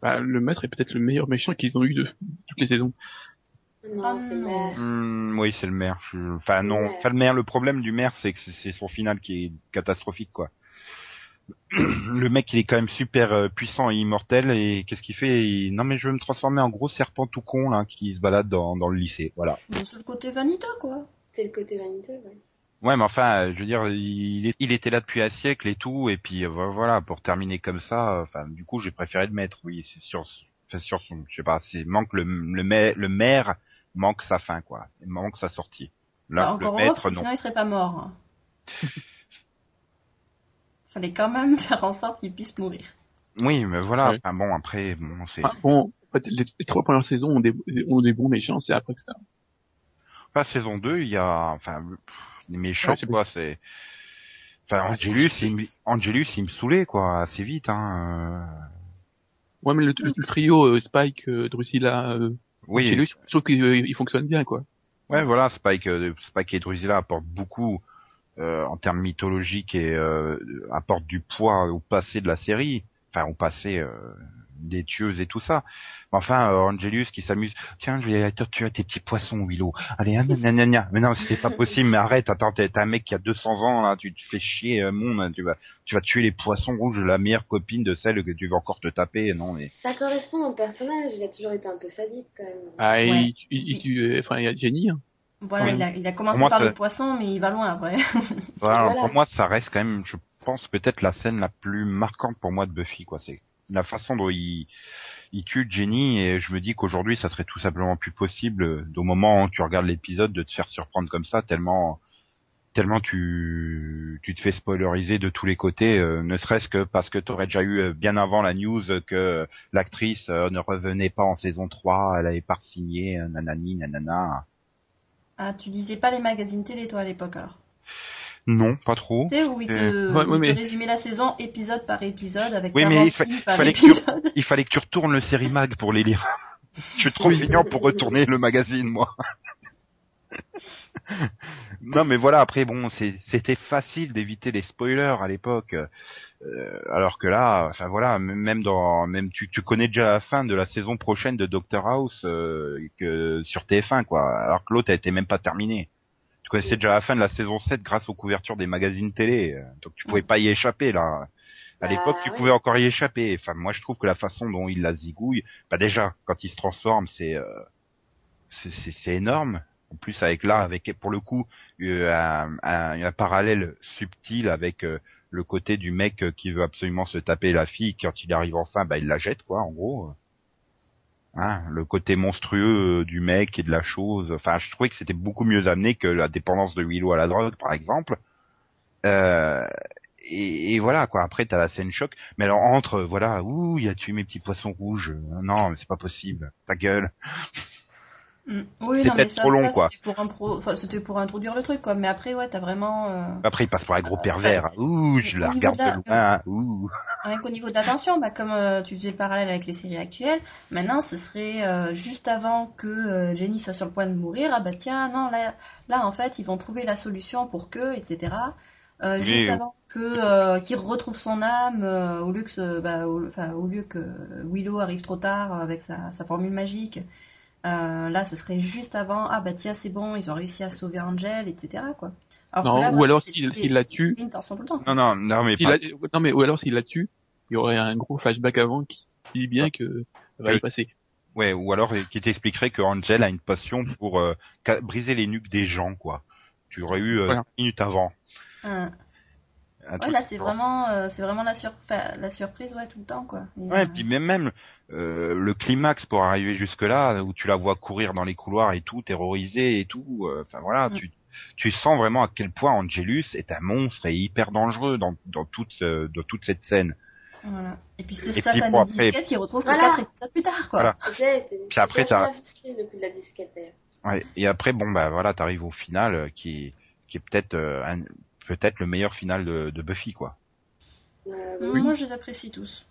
Bah, le maître est peut-être le meilleur méchant qu'ils ont eu de toutes les saisons. Non, Ah c'est non. merde. hmm, oui, c'est le maire. Enfin non, enfin le maire. Le problème du maire, c'est que c'est- c'est son final qui est catastrophique, quoi. Le mec, il est quand même super euh, puissant et immortel. Et qu'est-ce qu'il fait? Il- Non, mais je veux me transformer en gros serpent tout con là, qui se balade dans, dans le lycée. Voilà. C'est le côté vaniteux, quoi. C'est le côté vaniteux, ouais. Ouais, mais enfin, je veux dire, il, est- il était là depuis un siècle et tout, et puis euh, voilà, pour terminer comme ça, euh, enfin, du coup, j'ai préféré le mettre. Oui, c'est sur, enfin, sur son, je sais pas, c'est manque le le maire, le maire manque sa fin, quoi, il manque sa sortie. Là, Bah, encore le maître, non. sinon il serait pas mort. Fallait quand même faire en sorte qu'il puisse mourir. Oui, mais voilà. Ouais. Enfin bon, après, bon, c'est Enfin, bon, en fait, les, les trois premières saisons ont des, ont des bons méchants, c'est après que ça. pas saison 2, il y a, enfin, pff, les méchants, Ouais, c'est quoi, c'est. Enfin, Angelus, il, me- Angelus, il me saoulait, quoi, assez vite, hein. euh. Ouais, mais le, le- le trio euh, Spike, euh, Drusilla, euh, Oui, Angelus, je trouve qu'il euh, il fonctionne bien, quoi. Ouais, voilà, Spike, euh, Spike et Drusilla apportent beaucoup euh, en termes mythologiques et euh, apportent du poids au passé de la série, enfin au passé euh, des tueuses et tout ça. Mais enfin, euh, Angelus qui s'amuse, tiens, je vais torturer tes petits poissons, Willow. Allez, hein, gna, gna. mais non, c'était pas possible. Mais arrête, attends, t'es un mec qui a 200 ans là, tu te fais chier, euh, mon, tu vas, tu vas tuer les poissons rouges, la meilleure copine de celle que tu vas encore te taper, non mais. Ça correspond au personnage, il a toujours été un peu sadique quand même. Ah, Ouais. il, il, il tue, euh, enfin, il y a Jenny, hein. Voilà, Oui. il, a, il a commencé moi, par ça- les poissons, mais il va loin après. Voilà, Voilà. Pour moi, ça reste quand même, je pense peut-être la scène la plus marquante pour moi de Buffy, quoi. C'est la façon dont il, il tue Jenny et je me dis qu'aujourd'hui ça serait tout simplement plus possible euh, au moment où tu regardes l'épisode de te faire surprendre comme ça tellement tellement tu tu te fais spoileriser de tous les côtés euh, ne serait-ce que parce que tu aurais déjà eu euh, bien avant la news que l'actrice euh, ne revenait pas en saison 3 elle avait pas signé euh, nanani nanana Ah, tu lisais pas les magazines télé, toi, à l'époque, alors? Non pas trop Tu sais, où ils te, Euh, Ouais, ouais, où ils te mais- résumaient la saison épisode par épisode avec Oui, mais il, fa- il par fallait que tu, épisode. il fallait que tu retournes le série mag pour les lire. Je suis trop mignon pour retourner le magazine, moi. non, mais voilà. Après, bon, c'était facile d'éviter les spoilers à l'époque, euh, alors que là, enfin voilà, même dans, même tu, tu connais déjà la fin de la saison prochaine de Doctor House euh, que sur TF1, quoi. Alors que l'autre, elle était même pas terminée. Tu connaissais déjà la fin de la saison 7 grâce aux couvertures des magazines télé, donc tu pouvais pas y échapper là. À Bah, l'époque, tu pouvais encore y échapper. Enfin, moi, je trouve que la façon dont il la zigouille, bah déjà, quand il se transforme, c'est euh, c'est énorme. En plus, avec là, avec pour le coup, euh, un, un- un parallèle subtil avec euh, le côté du mec euh, qui veut absolument se taper la fille. Quand il arrive enfin, bah il la jette, quoi, en gros. Hein, le côté monstrueux du mec et de la chose. Enfin, je trouvais que c'était beaucoup mieux amené que la dépendance de Willow à la drogue, par exemple. Et, et voilà quoi. Après t'as la scène choc. Mais alors entre voilà, ouh, il a tué mes petits poissons rouges. Non, mais c'est pas possible. Ta gueule. Mm. Oui, C'est peut-être trop long, là, quoi. C'était pour, impro- enfin, c'était pour introduire le truc, quoi. Mais après, ouais, t'as vraiment. euh, Après il passe par un gros Euh, pervers. enfin, ouh, je la regarde de loin. Ouh. Rien qu'au niveau de l'attention, bah, comme euh, tu faisais le parallèle avec les séries actuelles, maintenant ce serait euh, juste avant que Jenny soit sur le point de mourir, ah bah tiens, non, là, là en fait ils vont trouver la solution pour que, etc. Oui, juste avant que qu'il retrouve son âme, au lieu que ce- bah, au, enfin, au lieu que Willow arrive trop tard avec sa, sa formule magique, euh, là ce serait juste avant, ah bah tiens c'est bon, ils ont réussi à sauver Angel, etc. quoi. Alors Non, que là, ou voilà, alors s'il s'il la tue, une tension tout le temps. Non non non mais pas- la- non mais ou alors s'il la tue, il y aurait un gros flashback avant qui dit bien que ça va y passer. Ouais, ou alors euh, qui t'expliquerait que Angel a une passion pour euh, briser les nuques des gens, quoi. Tu aurais eu euh, Voilà. avant. Ouais, truc là c'est vraiment, euh, c'est vraiment la, sur... enfin, la surprise, ouais, tout le temps, quoi. Et, Ouais, euh, puis même même euh, le climax pour arriver jusque là, où tu la vois courir dans les couloirs et tout, terrorisée et tout. euh, Enfin voilà, Mm. tu tu sens vraiment à quel point Angelus est un monstre et hyper dangereux dans dans toute euh, dans toute cette scène. voilà. Et puis Et ce puis, satané bon, après- disquette qui retrouve Voilà. 4 épisodes plus tard, quoi. Voilà. C'est Puis après, c'est t'as- la disquette. Ouais, et après bon bah voilà, t'arrives au final euh, qui qui est peut-être euh, peut-être le meilleur final de, de Buffy quoi. Oui. Moi je les apprécie tous.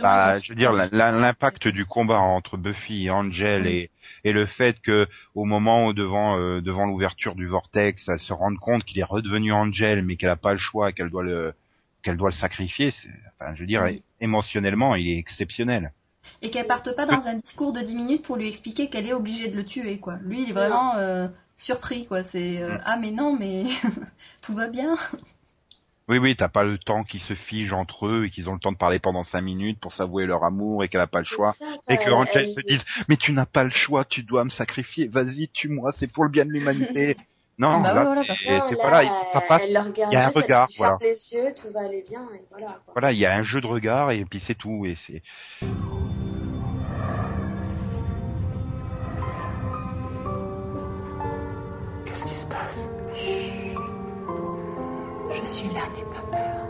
Bah, je veux dire, l'impact du combat entre Buffy et Angel Oui. et, et le fait que au moment où devant euh, devant l'ouverture du vortex, elle se rende compte qu'il est redevenu Angel, mais qu'elle a pas le choix, et qu'elle doit le qu'elle doit le sacrifier. Enfin, je veux dire, Oui. émotionnellement, il est exceptionnel. Et qu'elle parte pas dans un discours de 10 minutes pour lui expliquer qu'elle est obligée de le tuer, quoi. Lui, il est vraiment euh, surpris, quoi. C'est euh, Mm. ah mais non, mais tout va bien. Oui, oui, t'as pas le temps qu'ils se figent entre eux et qu'ils ont le temps de parler pendant cinq minutes pour s'avouer leur amour et qu'elle a pas le choix. ça, Et que Angel elle- se dise, mais tu n'as pas le choix, tu dois me sacrifier, vas-y, tue-moi, c'est pour le bien de l'humanité. Non, Bah là, voilà, parce que- Non, là, il- ça passe y a un regard, voilà. ferme les yeux, tout va aller bien, et voilà. Quoi. Voilà, il y a un jeu de regard et puis c'est tout. Et c'est Qu'est-ce qui se passe? Je suis là, n'aie pas peur.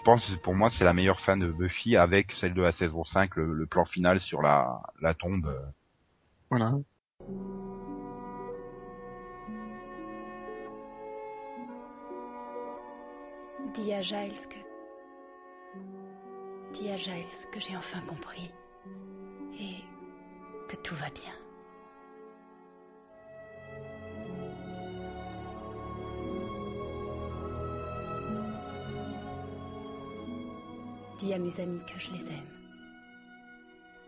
Je pense, pour moi, c'est la meilleure fin de Buffy avec celle de la saison 5, le, le plan final sur la, la tombe. Voilà. Dis à Giles que. Dis à Giles que j'ai enfin compris. Et que tout va bien. Dis à mes amis que je les aime.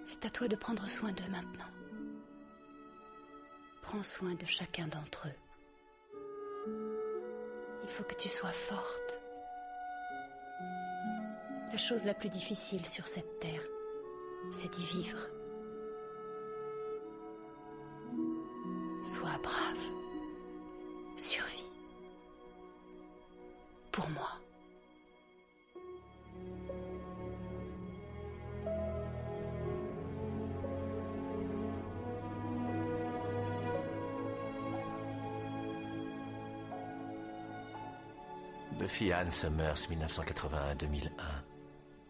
C'est à toi de prendre soin d'eux maintenant. Prends soin de chacun d'entre eux. Il faut que tu sois forte. La chose la plus difficile sur cette terre, c'est d'y vivre. Buffy Anne Summers, 1981-2001.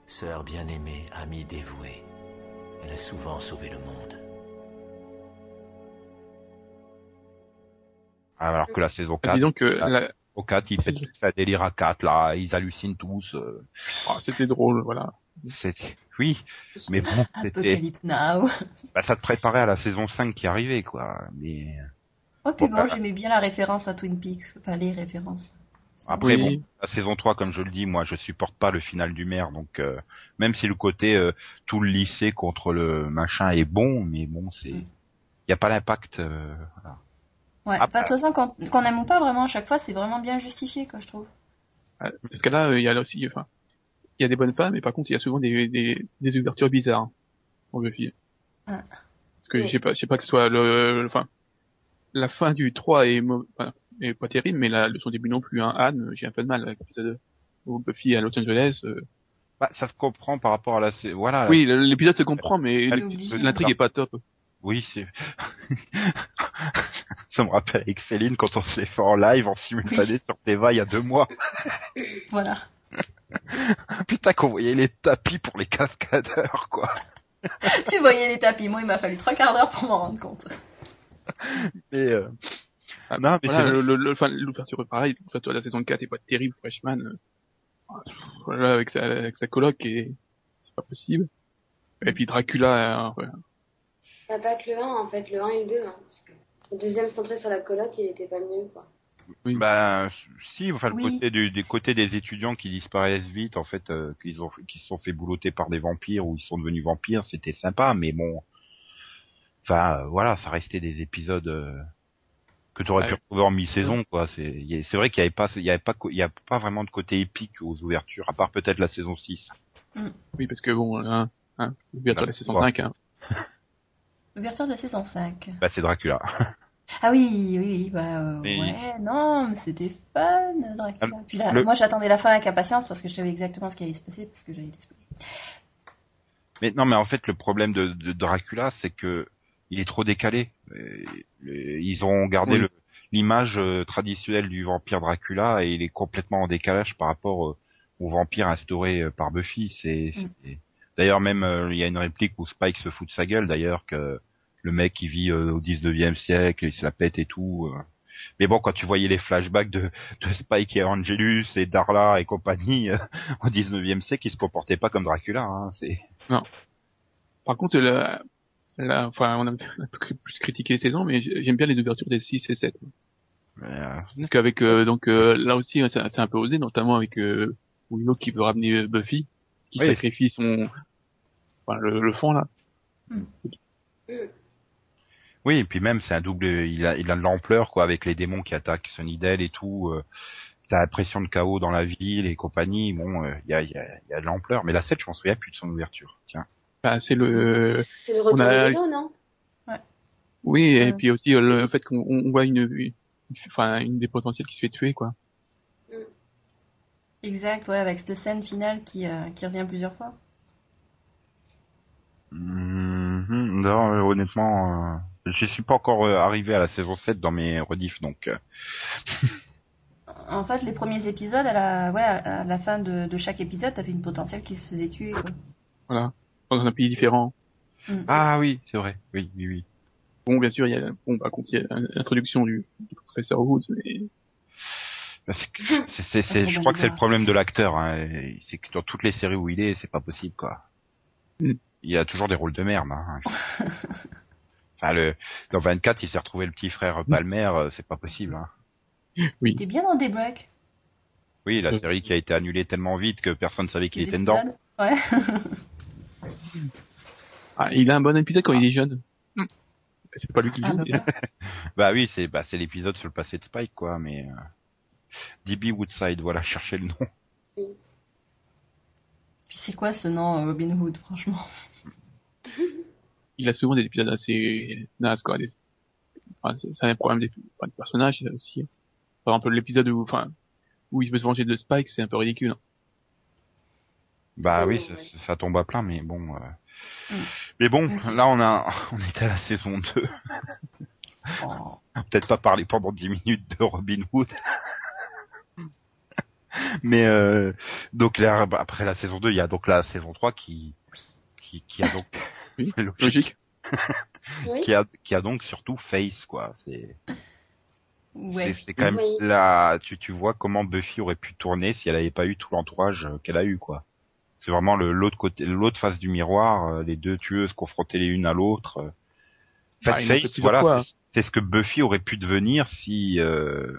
Sœur bien-aimée, amie dévouée. Elle a souvent sauvé le monde. Alors que la saison 4, Disons que là, la- au 4, ils pètent ça délire à 4, là, ils hallucinent tous. euh, Ah, c'était drôle, voilà. Oui, mais bon, c'était, Apocalypse Now. bah, ça te préparait à la saison 5 qui arrivait, quoi. Mais Oh, puis Bon, bon, bah, j'aimais bien la référence à Twin Peaks. Enfin, les références. Après, Oui. bon, la saison 3, comme je le dis, moi, je supporte pas le final du maire, donc euh, même si le côté euh, tout le lycée contre le machin est bon, mais bon, c'est, il y a pas l'impact. euh, voilà. Ouais. Ah, Enfin, de toute façon, qu'on qu'on aime ou pas vraiment, à chaque fois, c'est vraiment bien justifié, quoi, je trouve. Ouais, Parce que là, euh, il y a là aussi, enfin, il y a des bonnes femmes, mais par contre, il y a souvent des, des, des ouvertures bizarres en Buffy. Ah. Parce que Oui. je sais pas, je sais pas que ce soit le, enfin, la fin du 3 est, enfin, est pas terrible, mais la, de son début non plus. Hein. Anne, j'ai un peu de mal avec l'épisode où Buffy à Los Angeles. euh, Bah, ça se comprend par rapport à la, voilà. Oui, l'épisode se comprend, mais l'intrigue est pas top. Oui, c'est. ça me rappelle avec Céline quand on s'est fait en live en simultané sur Teva il y a deux mois. Voilà. Putain, qu'on voyait les tapis pour les cascadeurs, quoi. tu voyais les tapis. Moi, il m'a fallu trois quarts d'heure pour m'en rendre compte. Mais euh, Ah, Non, mais voilà, c'est le, le, le- enfin, l'ouverture est pareil, l'ouverture de la saison 4 est pas terrible, Freshman, euh, voilà, avec sa, avec sa coloc et c'est pas possible. Et puis Dracula, euh, ouais. Bah, pas que le 1, en fait, le 1 et le 2. Hein, parce que le deuxième centré sur la coloc, il était pas mieux, quoi. bah si, enfin le Oui. côté du, des côtés des étudiants qui disparaissent vite, en fait, euh, qu'ils ont, qui se sont fait boulotter par des vampires ou ils sont devenus vampires, c'était sympa, mais bon, enfin euh, voilà, ça restait des épisodes. Que tu aurais pu retrouver en mi-saison quoi c'est vrai qu'il y avait pas il y avait pas co- il y a pas vraiment de côté épique aux ouvertures à part peut-être la saison 6 oui, parce que bon, hein, hein, l'ouverture de la saison Ouais. 5, hein, L'ouverture de la saison 5. bah c'est Dracula Ah oui, oui, oui, bah euh, Mais- ouais, non, mais c'était fun, Dracula. Puis là, le- moi j'attendais la fin avec impatience parce que je savais exactement ce qui allait se passer parce que j'avais des spoilers. Mais non, mais en fait, le problème de, de Dracula, c'est que il est trop décalé. Euh, ils ont gardé Oui. le- l'image euh, traditionnelle du vampire Dracula et il est complètement en décalage par rapport euh, au vampire instauré par Buffy. C'est Mm. d'ailleurs même il y a une réplique où Spike se fout de sa gueule d'ailleurs que le mec qui vit au 19e siècle, il se la pète et tout. Mais bon, quand tu voyais les flashbacks de, de Spike et Angelus et Darla et compagnie euh, au 19e siècle, ils se comportaient pas comme Dracula. Hein, c'est Par contre, la, la, enfin, on a un peu plus critiqué les saisons, mais j'aime bien les ouvertures des 6 et 7. euh, Parce qu'avec, euh, donc, euh, là aussi, c'est c'est un peu osé, notamment avec euh, Willow qui veut ramener euh, Buffy, qui Oui. sacrifie son, enfin, le, le fond, là. Oui, et puis même c'est un double, il a, il a de l'ampleur quoi avec les démons qui attaquent Sunnydale et tout. Euh, T'as l'impression de chaos dans la ville et compagnie. Bon, euh, il y, a, il y, a, y a de l'ampleur, mais la 7, je m'en souviens plus de son ouverture. Tiens. Enfin, c'est le, C'est le retour a- Willow, non? Oui, et Ouais. puis aussi euh, le fait qu'on on voit une, une- enfin, une des potentielles qui se fait tuer, quoi. Exact, ouais, avec cette scène finale qui, euh, qui revient plusieurs fois. Mhm, non, euh, honnêtement, euh, je suis pas encore euh, arrivé à la saison 7 dans mes rediffs, donc. euh, En fait, les premiers épisodes, à la, ouais, à la fin de, de chaque épisode, t'avais une potentielle qui se faisait tuer. Quoi. Voilà. Dans un pays différent. Mm. Ah oui, c'est vrai. Oui, oui, oui. Bon, bien sûr, il y a, bon, par contre, il y a l'introduction du, du professeur Woods, mais Bah, c'est que- c'est- c'est- c'est- je crois que c'est le problème de l'acteur. Hein. C'est que dans toutes les séries où il est, c'est pas possible, quoi. Mm. Il a toujours des rôles de merde. Hein. enfin, le, dans 24, il s'est retrouvé le petit frère Palmer, euh, c'est pas possible. Hein. oui. T'es bien dans Daybreak. Oui, la Euh. série qui a été annulée tellement vite que personne savait qu'il était dedans. Ouais. Ah, il a un bon épisode quand il est jeune. C'est pas lui qui Ah, joue. bah, mais- bah. Bah oui, c'est bah c'est l'épisode sur le passé de Spike, quoi. Mais euh... DB Woodside, voilà, cherchez le nom. Puis c'est quoi ce nom, euh, Robin Hood, franchement? Il a souvent des épisodes assez nazes, quoi. Des... Enfin, c'est un problème des, enfin, des personnages, aussi. Par exemple, l'épisode où, enfin, où il veut se venger de Spike, c'est un peu ridicule. hein. Bah Oui, oui, ça, ouais. ça tombe à plein, mais bon. euh, Mm. Mais bon, Merci. là on a, on était à la saison 2. Oh. On va Peut-être pas parler pendant 10 minutes de Robin Hood. mais euh, donc là, bah, après la saison 2, il y a donc la saison 3 qui, qui, qui a donc Oui, logique. Oui. qui a, qui a donc surtout Face, quoi. C'est, Ouais. c'est, quand même Oui. là, tu, tu vois comment Buffy aurait pu tourner si elle avait pas eu tout l'entourage euh, qu'elle a eu, quoi. C'est vraiment le l'autre côté, l'autre face du miroir, euh, les deux tueuses confrontées les unes à l'autre. euh. Fait, Bah, fait Face, voilà, c'est, ce que Buffy aurait pu devenir si, euh,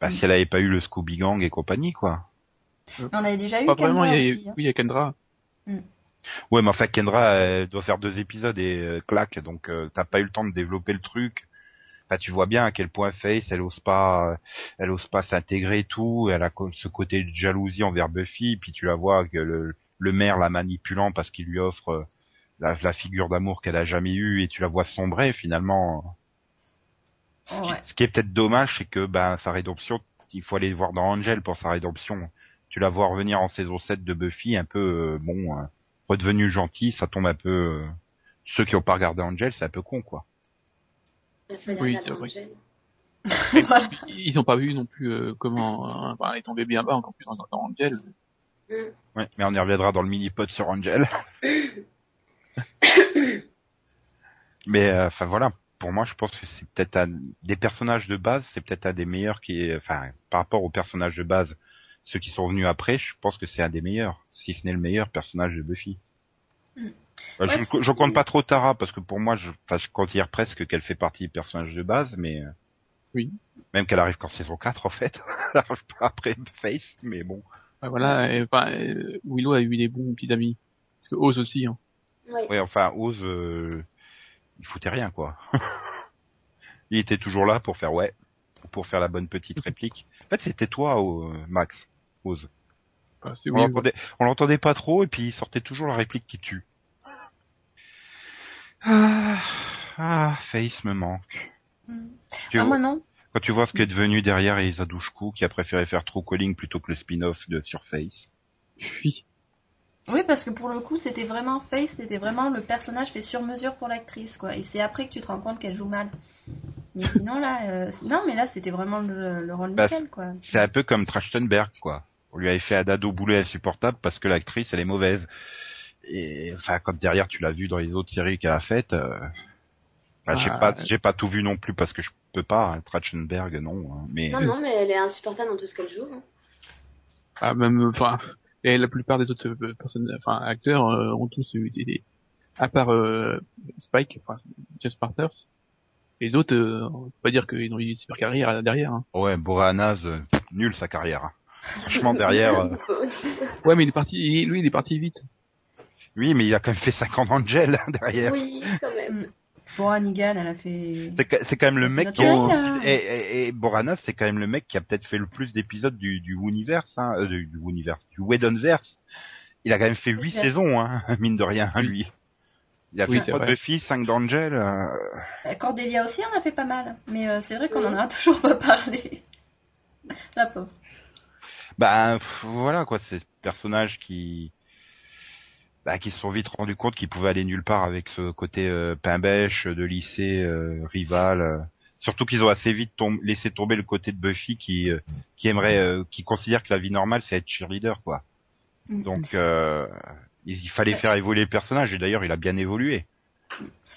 bah, si elle avait pas eu le Scooby Gang et compagnie, quoi. On avait déjà eu Pas vraiment, Kendra il y a, aussi. hein. oui, il y a Kendra. Ouais, mais enfin Kendra elle doit faire deux épisodes et euh, claque, donc euh, t'as pas eu le temps de développer le truc. Enfin, tu vois bien à quel point Face, elle ose pas, euh, elle ose pas s'intégrer tout. Elle a ce côté de jalousie envers Buffy, puis tu la vois que le, le maire la manipulant parce qu'il lui offre euh, la, la figure d'amour qu'elle a jamais eue et tu la vois sombrer finalement. Ce qui, Ouais. ce qui est peut-être dommage, c'est que ben sa rédemption, il faut aller voir dans Angel pour sa rédemption. Tu la vois revenir en saison 7 de Buffy, un peu euh, bon, euh, redevenu gentil, ça tombe un peu. euh, ceux qui ont pas regardé Angel, c'est un peu con quoi. Oui, regarder c'est vrai. Angel. Voilà. Ils ont pas vu non plus euh, comment, euh, enfin, elle est tombée bien bas encore plus dans, dans Angel. Mm. Ouais, mais on y reviendra dans le mini-pod sur Angel. mais euh, enfin voilà, pour moi je pense que c'est peut-être un des personnages de base, c'est peut-être un des meilleurs qui est enfin par rapport aux personnages de base, ceux qui sont venus après, je pense que c'est un des meilleurs, si ce n'est le meilleur personnage de Buffy. Mm. Bah, Ouais, je, je compte pas trop Tara parce que pour moi je, enfin, je considère presque qu'elle fait partie du personnage de base, mais euh, Oui. même qu'elle arrive qu'en saison 4 en fait, elle arrive pas après Face, mais bon. Voilà, et, enfin, Willow a eu des bons petits amis. Parce que Oz aussi, hein. Oui. Ouais, enfin, Oz, euh, il foutait rien, quoi. il était toujours là pour faire ouais, pour faire la bonne petite réplique. En fait, c'était toi, euh, Max, Oz. On oui, l'entendait, on l'entendait pas trop, et puis il sortait toujours la réplique qui tue. Ah, ah Face me manque. Mm. Tu Ah, vois- moi non. quand tu vois ce qui est devenu derrière Elisa Douchkou, qui a préféré faire True Calling plutôt que le spin-off de Surface. oui. Oui, parce que pour le coup, c'était vraiment Face, c'était vraiment le personnage fait sur mesure pour l'actrice, quoi. Et c'est après que tu te rends compte qu'elle joue mal. Mais sinon, là, euh, non, mais là, c'était vraiment le, le rôle Bah, nickel, quoi. C'est un peu comme Trachtenberg, quoi. On lui avait fait un dado boulet insupportable parce que l'actrice, elle est mauvaise. Et enfin, comme derrière, tu l'as vu dans les autres séries qu'elle a faites. Euh... j'ai pas, j'ai pas tout vu non plus parce que je peux pas. Hein, Trachtenberg, non. hein, mais Non, non, mais elle est insupportable dans tout ce qu'elle joue. hein. Ah, même, enfin, et la plupart des autres euh, personnes, enfin, acteurs euh, ont tous eu des, des- à part euh, Spike, enfin, Jeff Partners, les autres, euh, on peut pas dire qu'ils ont eu une super carrière derrière. Hein. ouais, Boranaz, euh, nul sa carrière. hein. Franchement, derrière. euh, Ouais, mais il est parti, lui, il est parti vite. Oui, mais il a quand même fait 5 ans d'Angel hein, derrière. Oui, quand même. Bon, Hannigan, elle a fait. C'est quand même le mec qui... là. Et, et, et Boranas, c'est quand même le mec qui a peut-être fait le plus d'épisodes du, du Universe, hein, euh, du, du Universe, du Whedonverse. Il a quand même fait huit J'espère. saisons, hein, mine de rien, Oui. lui. Il a Oui, fait c'est trois vrai. Buffy, 5 d'Angel. euh, Euh, Cordelia aussi en a fait pas mal. Mais euh, c'est vrai qu'on en a toujours pas parlé. La pauvre. Bah pff, voilà quoi, c'est ce personnage qui bah, qui se sont vite rendus compte qu'ils pouvaient aller nulle part avec ce côté euh, pain bêche de lycée euh, rival. euh. Surtout qu'ils ont assez vite tom- laissé tomber le côté de Buffy qui euh, qui aimerait, euh, qui considère que la vie normale c'est être cheerleader quoi. Mm. Donc euh, il, il fallait faire évoluer le personnage et d'ailleurs il a bien évolué.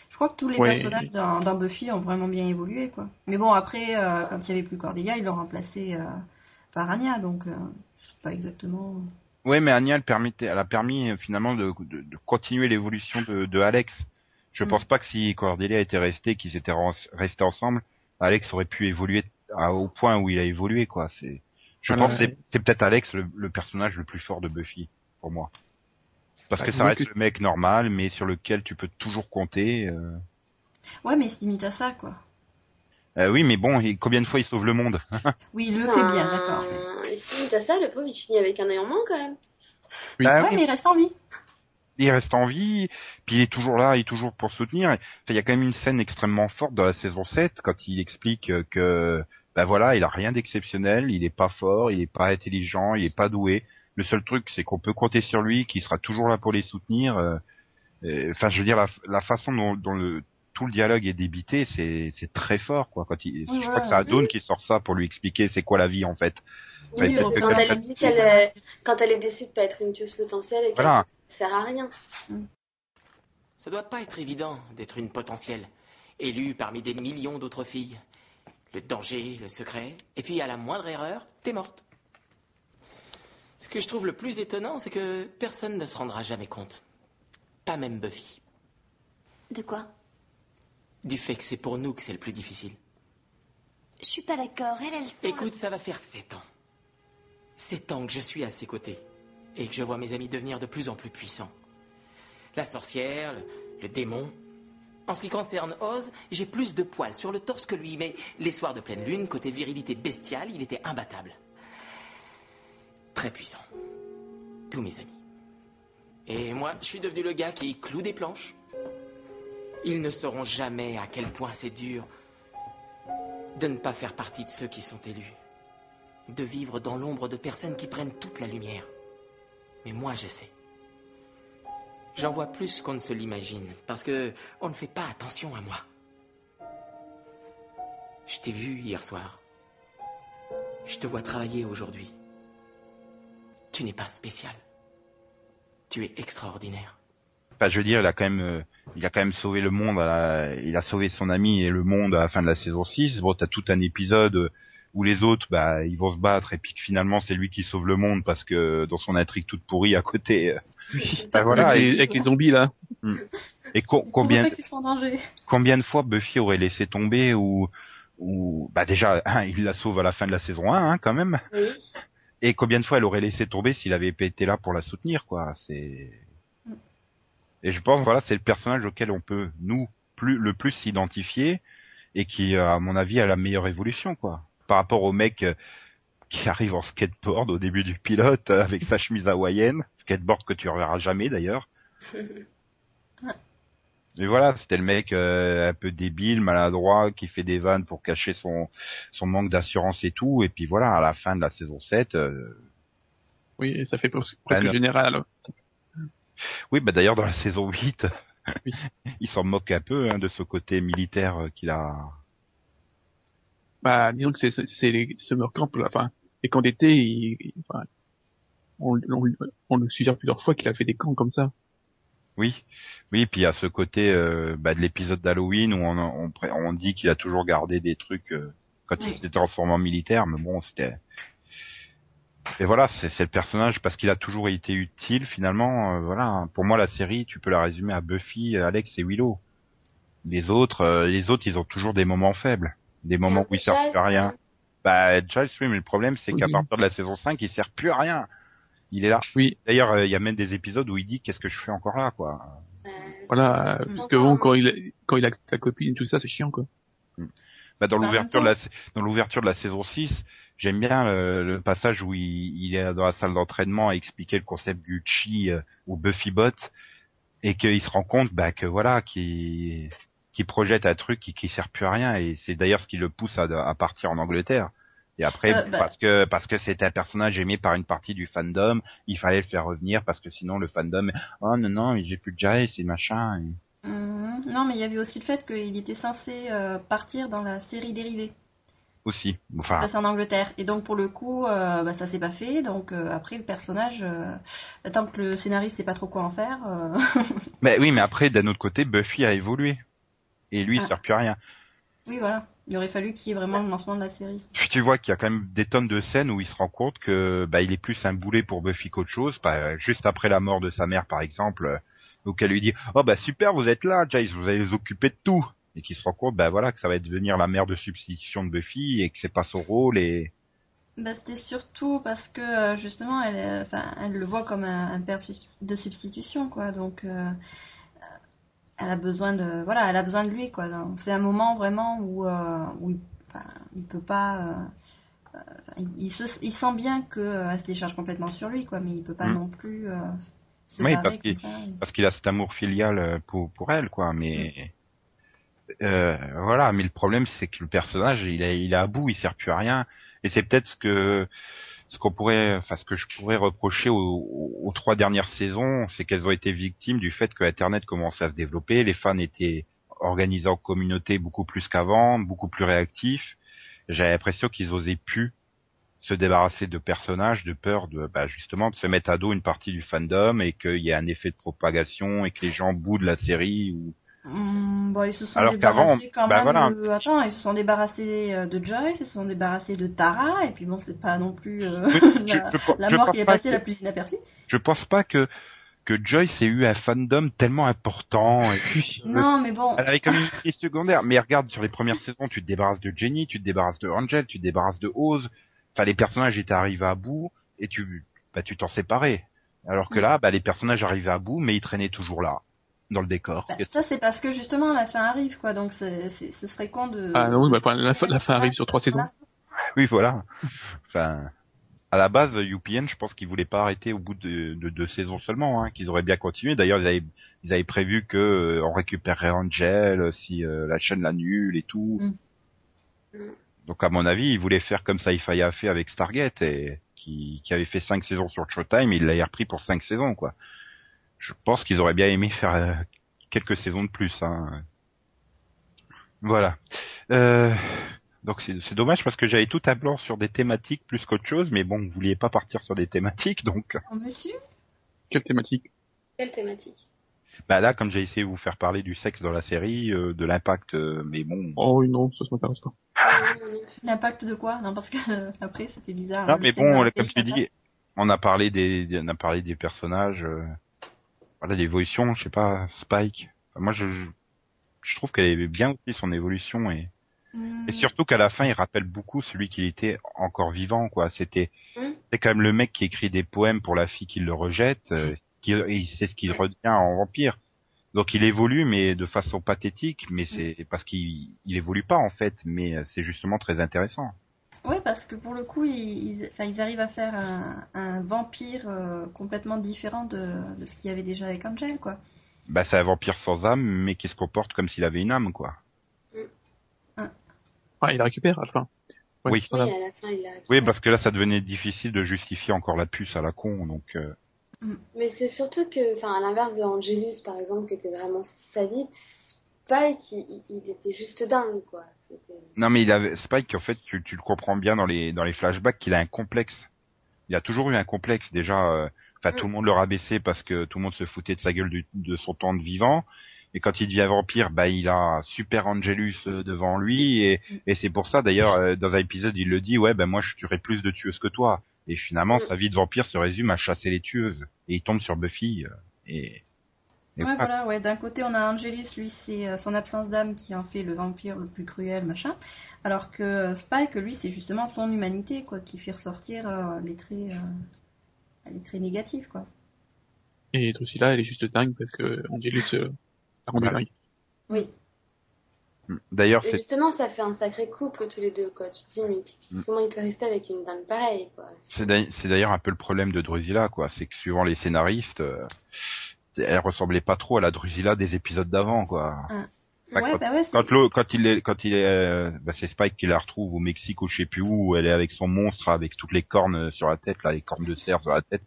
Je crois que tous les Ouais. personnages dans, dans Buffy ont vraiment bien évolué, quoi. Mais bon, après, euh, quand il n'y avait plus Cordelia, ils l'ont remplacé euh, par Anya, donc euh, je sais pas exactement. Ouais, mais Anya elle permettait, elle a permis euh, finalement de, de, de continuer l'évolution de, de Alex. Je Mm. pense pas que si Cordelia était restée, qu'ils étaient restés ensemble, Alex aurait pu évoluer à- au point où il a évolué quoi. C'est, je pense que c'est, c'est peut-être Alex le, le personnage le plus fort de Buffy pour moi. Parce Bah, que je ça reste que- le mec normal, mais sur lequel tu peux toujours compter. euh. Ouais, mais il se limite à ça, quoi. Euh, oui, mais bon, combien de fois il sauve le monde? Oui, il le fait bien, d'accord. Finit à ça, le pauvre, il finit avec un œil en moins quand même. Bah Ouais, oui, mais il reste en vie. il reste en vie, puis il est toujours là, il est toujours pour soutenir. Enfin, il y a quand même une scène extrêmement forte dans la saison 7 quand il explique que ben voilà, il a rien d'exceptionnel, il est pas fort, il est pas intelligent, il est pas doué. Le seul truc, c'est qu'on peut compter sur lui, qu'il sera toujours là pour les soutenir. euh, Enfin, je veux dire, la, la façon dont, dont le tout le dialogue est débité, c'est très fort, quoi. Quand il, Oui, je crois que c'est voilà. Dawn qui sort ça pour lui expliquer c'est quoi la vie en fait. Oui, que que quand elle dit qu'elle est... quand elle est déçue de pas être une tueuse potentielle et qu'elle Voilà. ça sert à rien. Ça doit pas être évident d'être une potentielle, élue parmi des millions d'autres filles. Le danger, le secret, et puis à la moindre erreur, t'es morte. Ce que je trouve le plus étonnant, c'est que personne ne se rendra jamais compte. Pas même Buffy. De quoi? Du fait que c'est pour nous que c'est le plus difficile. Je suis pas d'accord. Elle, elle sent. Écoute, ça va faire sept ans. Sept ans que je suis à ses côtés. Et que je vois mes amis devenir de plus en plus puissants. La sorcière, le, le démon. En ce qui concerne Oz, j'ai plus de poils sur le torse que lui, mais les soirs de pleine lune, côté virilité bestiale, il était imbattable. Très puissant. Tous mes amis. Et moi, je suis devenu le gars qui cloue des planches. Ils ne sauront jamais à quel point c'est dur de ne pas faire partie de ceux qui sont élus. De vivre dans l'ombre de personnes qui prennent toute la lumière. Mais moi, je sais. J'en vois plus qu'on ne se l'imagine, parce que on ne fait pas attention à moi. Je t'ai vu hier soir. Je te vois travailler aujourd'hui. Tu n'es pas spécial. Tu es extraordinaire. Je veux dire, il a quand même, euh, il a quand même sauvé le monde. il a sauvé son ami et le monde à la fin de la saison 6. Bon, t'as tout un épisode euh, où les autres, bah, ils vont se battre et puis que finalement c'est lui qui sauve le monde parce que dans son intrigue toute pourrie à côté. euh, bah, voilà. avec, Et, les, avec les zombies là. et co- Pour combien, montrer qu'ils sont en danger. combien de fois Buffy aurait laissé tomber ou, ou, bah déjà, hein, il la sauve à la fin de la saison 1, hein, quand même. Oui. Et combien de fois elle aurait laissé tomber s'il avait pas été là pour la soutenir, quoi. C'est. Et je pense, voilà, c'est le personnage auquel on peut nous plus le plus s'identifier et qui, à mon avis, a la meilleure évolution, quoi. Par rapport au mec euh, qui arrive en skateboard au début du pilote euh, avec sa chemise hawaïenne, skateboard que tu reverras jamais d'ailleurs. Mais voilà, c'était le mec euh, un peu débile, maladroit, qui fait des vannes pour cacher son son manque d'assurance et tout. Et puis voilà, à la fin de la saison 7, euh, Oui, ça fait presque, presque général. oui, bah d'ailleurs dans la saison 8, il s'en moque un peu hein, de ce côté militaire qu'il a. Bah, disons que c'est, c'est, c'est les summer camp, là, enfin, les camps d'été, il, il- enfin, on, on, on le suggère plusieurs fois qu'il a fait des camps comme ça. Oui, oui, puis il y a ce côté euh, bah, de l'épisode d'Halloween où on, on, on dit qu'il a toujours gardé des trucs euh, quand il s'était transformé en militaire, mais bon, c'était. Et voilà, c'est c'est le personnage parce qu'il a toujours été utile finalement. euh, voilà, pour moi la série, tu peux la résumer à Buffy, Alex et Willow. Les autres, euh, les autres, ils ont toujours des moments faibles, des moments où servent Giles, plus à rien. Bah, oui, mais le problème c'est qu'à partir de la saison 5, il sert plus à rien. Il est là. Oui. D'ailleurs, euh, il y a même des épisodes où il dit qu'est-ce que je fais encore là, quoi. Euh, Voilà, c'est- parce que bon, quand il, quand il a sa copine et tout ça, c'est chiant, quoi. Bah, dans Bah, l'ouverture de la dans l'ouverture de la saison 6, j'aime bien le, le passage où il, il est dans la salle d'entraînement à expliquer le concept du chi euh, ou Buffy Bot et qu'il se rend compte bah, que voilà qu'il qui projette un truc qui qui sert plus à rien et c'est d'ailleurs ce qui le pousse à, à partir en Angleterre. Et après Euh, bah- parce que parce que c'était un personnage aimé par une partie du fandom, il fallait le faire revenir parce que sinon le fandom oh non non, mais j'ai plus de Giles et machin. et- Mhm. Non, mais il y avait aussi le fait qu'il était censé euh, partir dans la série dérivée. Aussi. Ça se Enfin, passe en Angleterre. Et donc, pour le coup, euh, bah, ça s'est pas fait. Donc, après, le personnage, tant que le scénariste sait pas trop quoi en faire. mais oui, mais après, d'un autre côté, Buffy a évolué. Et lui, il Ah. sert plus à rien. oui, voilà. Il aurait fallu qu'il y ait vraiment le lancement de la série. Puis tu vois qu'il y a quand même des tonnes de scènes où il se rend compte que bah il est plus un boulet pour Buffy qu'autre chose. Bah, juste après la mort de sa mère, par exemple, euh, donc elle lui dit oh bah super vous êtes là, Jace, vous allez vous occuper de tout. Et qu'il se rend compte bah voilà que ça va devenir la mère de substitution de Buffy et que c'est pas son rôle et Bah, c'était surtout parce que euh, justement, elle, euh, enfin, elle le voit comme un, un père de subs- de substitution, quoi. Donc, euh, elle a besoin de, voilà, elle a besoin de lui, quoi. C'est un moment vraiment où, euh, où il, enfin, il peut pas, euh, euh, il, il se, il sent bien que euh, elle se décharge complètement sur lui, quoi, mais il peut pas Mm. non plus euh, se oui parce qu'il qu'il a cet amour filial pour pour elle quoi. Mais euh, voilà, mais le problème c'est que le personnage il est il est à bout, il sert plus à rien. Et c'est peut-être ce que ce qu'on pourrait, enfin ce que je pourrais reprocher aux, aux- trois dernières saisons, c'est qu'elles ont été victimes du fait que Internet commençait à se développer, les fans étaient organisés en communauté beaucoup plus qu'avant, beaucoup plus réactifs. J'avais l'impression qu'ils osaient plus se débarrasser de personnages de peur de bah, justement de se mettre à dos une partie du fandom et qu'il y ait un effet de propagation et que les gens boudent la série ou Hum, bon, ils se sont Alors débarrassés quand bah même. voilà. de- Attends, ils se sont débarrassés euh, de Joyce, ils se sont débarrassés de Tara, et puis bon, c'est pas non plus euh, je- la, je la mort qui est pas passée que- la plus inaperçue. je pense pas que que Joyce ait eu un fandom tellement important. et- Non, mais bon. Elle avait comme une secondaire. Mais regarde, sur les premières saisons, tu te débarrasses de Jenny, tu te débarrasses de Angel, tu te débarrasses de Oz. Enfin, les personnages étaient arrivés à bout et tu, bah, tu t'en séparais. Alors que là, bah, les personnages arrivaient à bout, mais ils traînaient toujours là, dans le décor. Bah, ça, c'est parce que justement la fin arrive, quoi. Donc, c'est, c'est- ce serait con de. Ah non, oui, bah, la, fin- la fin arrive sur trois saisons. Oui, voilà. Enfin, à la base, UPN, je pense qu'ils voulaient pas arrêter au bout de, de deux saisons seulement, hein, qu'ils auraient bien continué. D'ailleurs, ils avaient, ils avaient prévu que euh, on récupérerait Angel euh, si euh, la chaîne l'annule et tout. Donc, à mon avis, ils voulaient faire comme Sci-Fi a fait avec Stargate et qui, qui avait fait cinq saisons sur Showtime, et ils l'avaient repris pour cinq saisons, quoi. Je pense qu'ils auraient bien aimé faire euh, quelques saisons de plus. Hein. Voilà. Euh, donc c'est c'est dommage parce que j'avais tout un blanc sur des thématiques plus qu'autre chose, mais bon, vous vouliez pas partir sur des thématiques, donc Oh, monsieur? Quelle thématique? Quelle thématique? Bah là, comme j'ai essayé de vous faire parler du sexe dans la série, euh, de l'impact, euh, mais bon. Oh oui, non, ça, ça m'intéresse pas. L'impact de quoi? Non, parce que euh, après, ça fait bizarre. Non, hein, mais bon, comme tu dis, on a parlé des, des- on a parlé des personnages, euh, voilà, l'évolution, je sais pas, Spike. Enfin, moi, je, je, trouve qu'elle est bien aussi son évolution et, Hmm. et surtout qu'à la fin, il rappelle beaucoup celui qui était encore vivant, quoi. C'était, Hmm. c'est quand même le mec qui écrit des poèmes pour la fille qui le rejette, euh, qui, et c'est ce qu'il redevient en vampire. Donc il évolue, mais de façon pathétique, mais c'est parce qu'il il évolue pas en fait, mais euh, c'est justement très intéressant. Oui, parce que pour le coup, ils, ils, enfin, ils arrivent à faire un, un vampire euh, complètement différent de, de ce qu'il y avait déjà avec Angel, quoi. Bah c'est un vampire sans âme, mais qui se comporte comme s'il avait une âme, quoi. Ah, il la récupère à la fin. Ouais, Oui. voilà. Oui, à la fin, il a Oui, parce que là, ça devenait difficile de justifier encore la puce à la con, donc. euh, Mais c'est surtout que, enfin, à l'inverse de Angelus, par exemple, qui était vraiment sadique, Spike, il, il- était juste dingue, quoi. Non, mais il avait Spike, en fait, tu, tu le comprends bien dans les dans les flashbacks qu'il a un complexe. Il a toujours eu un complexe déjà. euh, Enfin, tout le monde le rabaissait parce que tout le monde se foutait de sa gueule du- de son temps de vivant. Et quand il devient vampire, bah il a Super Angelus euh, devant lui et, et c'est pour ça d'ailleurs euh, dans un épisode il le dit ouais ben moi je tuerai plus de tueuses que toi. Et finalement sa vie de vampire se résume à chasser les tueuses et il tombe sur Buffy euh, et, et Ouais, voilà. voilà, ouais. D'un côté, on a Angelus, lui, c'est euh, son absence d'âme qui en fait le vampire le plus cruel, machin. Alors que euh, Spike, lui, c'est justement son humanité, quoi, qui fait ressortir euh, les traits, euh, les traits négatifs, quoi. Et Drusilla, elle est juste dingue parce que Angelus euh, la rend Voilà. dingue. Oui. D'ailleurs Et c'est justement, ça fait un sacré couple tous les deux, quoi. Tu te dis, mais Mm. comment il peut rester avec une dingue pareille, quoi? C'est d'ailleurs- c'est d'ailleurs un peu le problème de Drusilla, quoi. C'est que suivant les scénaristes, euh, elle ressemblait pas trop à la Drusilla des épisodes d'avant, quoi. Ah. Enfin, Ouais, quand, bah ouais, c'est- quand, l'eau- quand il est, quand il est, euh, bah, c'est Spike qui la retrouve au Mexique ou je sais plus où, où elle est avec son monstre, avec toutes les cornes euh, sur la tête, là, les cornes de cerf sur la tête.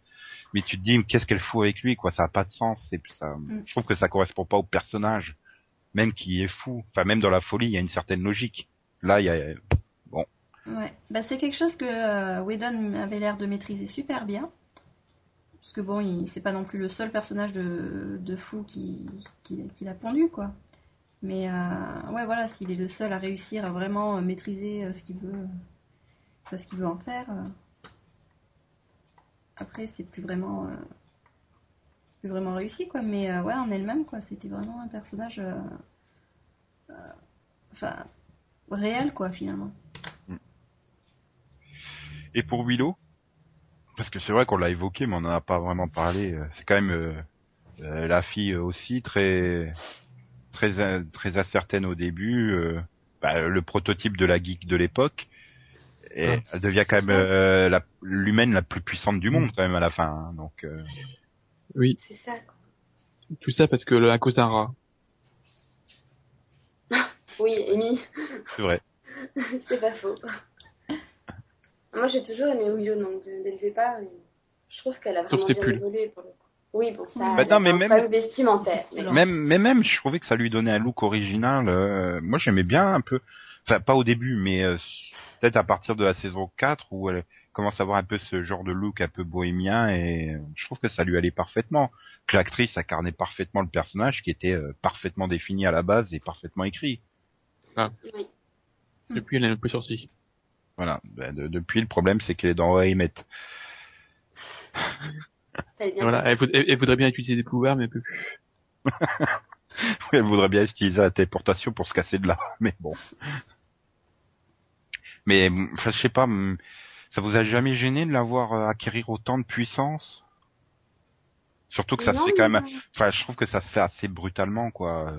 Mais tu te dis, mais qu'est-ce qu'elle fout avec lui, quoi? Ça a pas de sens. C'est ça. Mm. Je trouve que ça correspond pas au personnage. même qui est fou. Enfin, même dans la folie, il y a une certaine logique. Là, il y a bon. Ouais, bah, c'est quelque chose que euh, Whedon avait l'air de maîtriser super bien. Parce que bon, il c'est pas non plus le seul personnage de, de fou qui, qui, l'a pondu, quoi. Mais euh, ouais, voilà, s'il est le seul à réussir à vraiment euh, maîtriser euh, ce qu'il veut, ce qu'il veut en faire. Après, c'est plus vraiment, plus vraiment réussi, quoi. Mais ouais, en elle-même, quoi, c'était vraiment un personnage, enfin, réel, quoi, finalement. Et pour Willow? Parce que c'est vrai qu'on l'a évoqué, mais on n'en a pas vraiment parlé. C'est quand même euh, euh, la fille aussi très très très incertaine au début, euh, bah, le prototype de la geek de l'époque. Et Ah. elle devient quand même euh, la- l'humaine la plus puissante du monde quand même à la fin. hein, donc euh, Oui. C'est ça. Tout ça parce que à cause d'un rat. Oui, Amy, c'est vrai. c'est pas faux. Moi, j'ai toujours aimé de- dès le départ, et je trouve qu'elle a vraiment bien pulls. évolué pour le coup. Oui, bon, ça, Bah elle non, a mais même- vestimentaire. Mais Même, mais même, je trouvais que ça lui donnait un look original. euh, moi, j'aimais bien un peu. Enfin, pas au début, mais euh, peut-être à partir de la saison 4 où elle commence à avoir un peu ce genre de look un peu bohémien et euh, je trouve que ça lui allait parfaitement. Que l'actrice incarnait parfaitement le personnage qui était euh, parfaitement défini à la base et parfaitement écrit. oui. Depuis, elle est un peu sortie. Voilà. Ben, de- depuis, le problème, c'est qu'elle est dans Emmett. Elle Voilà, elle, voud- elle- elle voudrait bien utiliser des pouvoirs, mais elle peut plus. Elle voudrait bien utiliser la téléportation pour se casser de là, mais bon. Mais je sais pas, hum, ça vous a jamais gêné de la voir euh, acquérir autant de puissance? Surtout que ça Non, se fait quand même. Enfin, je trouve que ça se fait assez brutalement, quoi.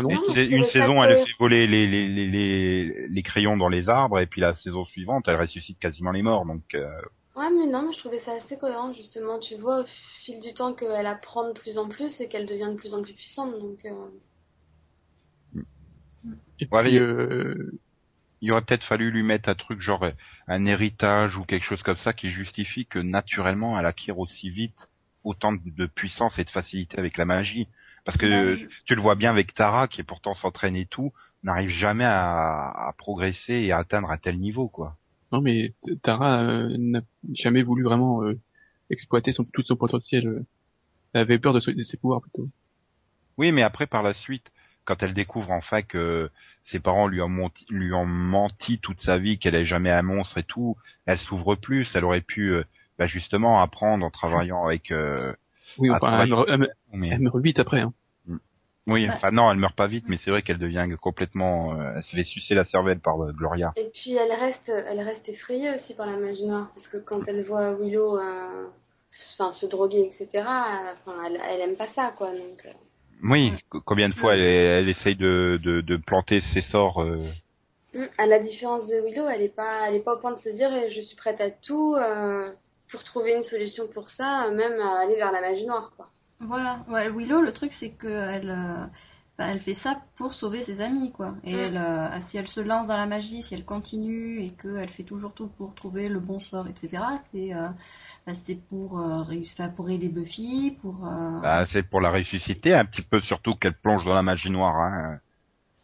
Une, Non, saison, elle fait voler les, les, les, les, les crayons dans les arbres, et puis la saison suivante, elle ressuscite quasiment les morts. Donc, euh, Ouais, mais non, mais je trouvais ça assez cohérent, justement. Tu vois, au fil du temps qu'elle apprend de plus en plus et qu'elle devient de plus en plus puissante, donc... euh, Et Ouais, puis, euh, il aurait peut-être fallu lui mettre un truc genre euh, un héritage ou quelque chose comme ça qui justifie que naturellement elle acquiert aussi vite autant de puissance et de facilité avec la magie. Parce que Bah, tu le vois bien avec Tara qui pourtant s'entraîne et tout, n'arrive jamais à, à progresser et à atteindre un tel niveau quoi. non, mais Tara euh, n'a jamais voulu vraiment euh, exploiter son, tout son potentiel. euh. Elle avait peur de, ses- de ses pouvoirs plutôt. Oui, mais après par la suite, quand elle découvre enfin que ses parents lui ont, menti, lui ont menti toute sa vie, qu'elle est jamais un monstre et tout, elle s'ouvre plus. Elle aurait pu euh, bah, justement apprendre en travaillant avec. euh, Oui, enfin, elle, meurt- elle, meurt- mais- elle meurt vite après. Hein. Oui, Ouais. enfin non, elle meurt pas vite, mais c'est vrai qu'elle devient complètement, euh, elle se fait sucer la cervelle par euh, Gloria. Et puis elle reste, elle reste effrayée aussi par la magie noire, parce que quand elle voit Willow euh, enfin, se droguer, etc., enfin, elle, elle aime pas ça, quoi. Donc, euh, Oui, co- combien de fois elle, elle essaye de, de, de planter ses sorts. euh, hum, à la différence de Willow, elle est pas, elle est pas au point de se dire eh, je suis prête à tout euh, pour trouver une solution pour ça, même aller vers la magie noire, quoi. Voilà, ouais, Willow, le truc c'est que elle, euh, enfin, elle fait ça pour sauver ses amis, quoi. Et Mm. elle, euh, si elle se lance dans la magie, si elle continue et qu'elle fait toujours tout pour trouver le bon sort, etc., c'est euh, bah, c'est pour, euh, réussir, pour aider Buffy, pour... euh, bah, c'est pour la ressusciter un petit peu, surtout qu'elle plonge dans la magie noire. Hein.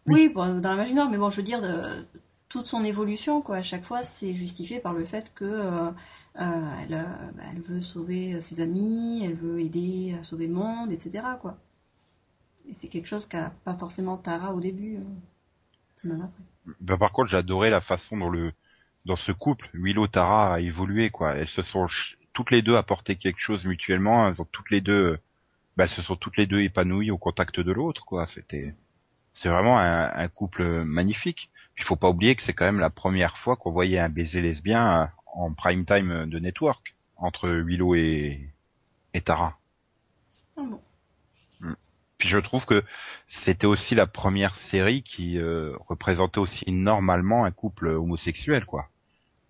Oui, bon, dans la magie noire, mais bon, je veux dire, de- toute son évolution, quoi, à chaque fois, c'est justifié par le fait que euh, euh, euh, bah, elle veut sauver ses amis, elle veut aider à sauver le monde, etc., quoi. Et c'est quelque chose qu'a pas forcément Tara au début, après. Bah, par contre, j'adorais la façon dont le dans ce couple, Willow Tara a évolué quoi. Elles se sont toutes les deux apporté quelque chose mutuellement. Elles ont toutes les deux, bah, elles se sont toutes les deux épanouies au contact de l'autre quoi. C'était c'est vraiment un, un couple magnifique. Il faut pas oublier que c'est quand même la première fois qu'on voyait un baiser lesbien euh, en prime time de Network entre Willow et, et Tara. Ah bon. Puis je trouve que c'était aussi la première série qui euh, représentait aussi normalement un couple homosexuel, quoi.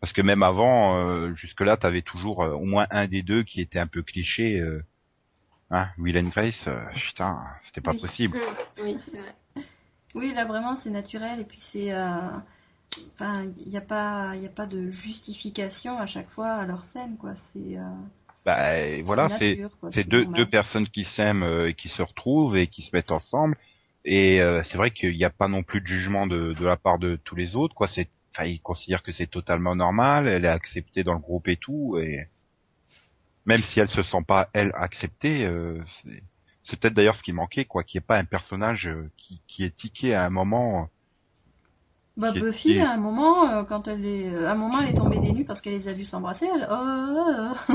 Parce que même avant, euh, jusque-là, t'avais toujours euh, au moins un des deux qui était un peu cliché. Euh, hein, Will and Grace, euh, putain, c'était pas Oui. possible. Oui, c'est vrai. Oui, là vraiment c'est naturel et puis c'est, euh, enfin, il n'y a pas, il a pas de justification à chaque fois à leur scène, quoi. C'est, euh, Bah voilà, c'est deux, normal. deux personnes qui s'aiment euh, et qui se retrouvent et qui se mettent ensemble. Et euh, c'est vrai qu'il n'y a pas non plus de jugement de, de la part de tous les autres, quoi. C'est, enfin, ils considèrent que c'est totalement normal. Elle est acceptée dans le groupe et tout, et même si elle se sent pas elle acceptée, euh, c'est, c'est peut-être d'ailleurs ce qui manquait, quoi, qu'il n'y ait pas un personnage euh, qui, qui est tiqué à un moment. Bah, Qui est- Buffy, est- à un moment, euh, quand elle est, euh, à un moment, elle est tombée des nues parce qu'elle les a vus s'embrasser. Elle, oh, oh, oh.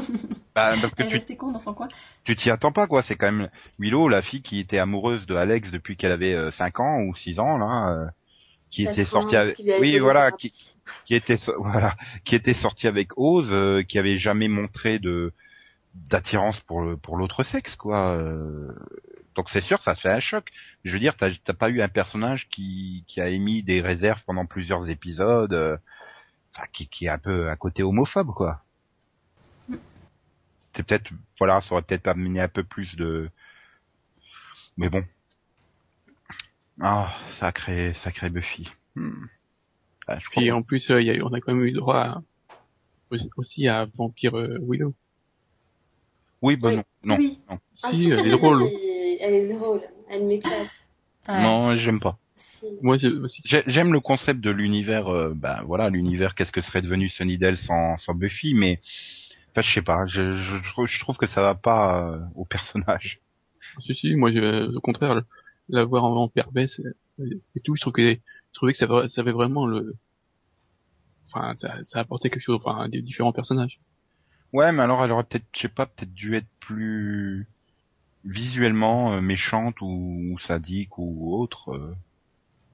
Bah, parce que elle est tu restée con dans son coin. tu t'y attends pas, quoi. C'est quand même Willow, la fille qui était amoureuse de Alex depuis qu'elle avait 5 ans ou 6 ans, là, euh, qui était fin, sortie avec, oui, voilà, qui, qui était, voilà, qui était sortie avec Oz, euh, qui avait jamais montré de d'attirance pour le pour l'autre sexe, quoi. euh. donc c'est sûr, ça se fait un choc. Je veux dire, t'as t'as pas eu un personnage qui qui a émis des réserves pendant plusieurs épisodes, euh, enfin, qui qui est un peu à côté homophobe, quoi. C'est peut-être, voilà, ça aurait peut-être amené un peu plus de, mais bon. Ah, sacré, sacré Buffy. Hmm. Ah, je crois Puis en plus, euh, il y a eu- on a quand même eu droit à- aussi à Vampire euh, Willow. Oui, bah Oui. non, non, Oui. non. Ah, Si, elle est drôle. Elle, elle est drôle. Elle m'éclate. Ouais. Non, j'aime pas. Si. Moi, j'ai aussi. J'ai- J'aime le concept de l'univers, euh, ben voilà, l'univers, qu'est-ce que serait devenu Sunnydale sans, sans Buffy, mais, enfin, je sais pas, je, je, je trouve- que ça va pas euh, au personnage. Si, si, moi, je- au contraire, le- la voir en Vampire Bess euh, et tout, je trouve que, je trouvais que ça avait vraiment le, enfin, ça, ça apportait quelque chose, enfin, des différents personnages. Ouais, mais alors elle aurait peut-être, je sais pas, peut-être dû être plus visuellement euh, méchante ou, ou sadique ou autre, euh,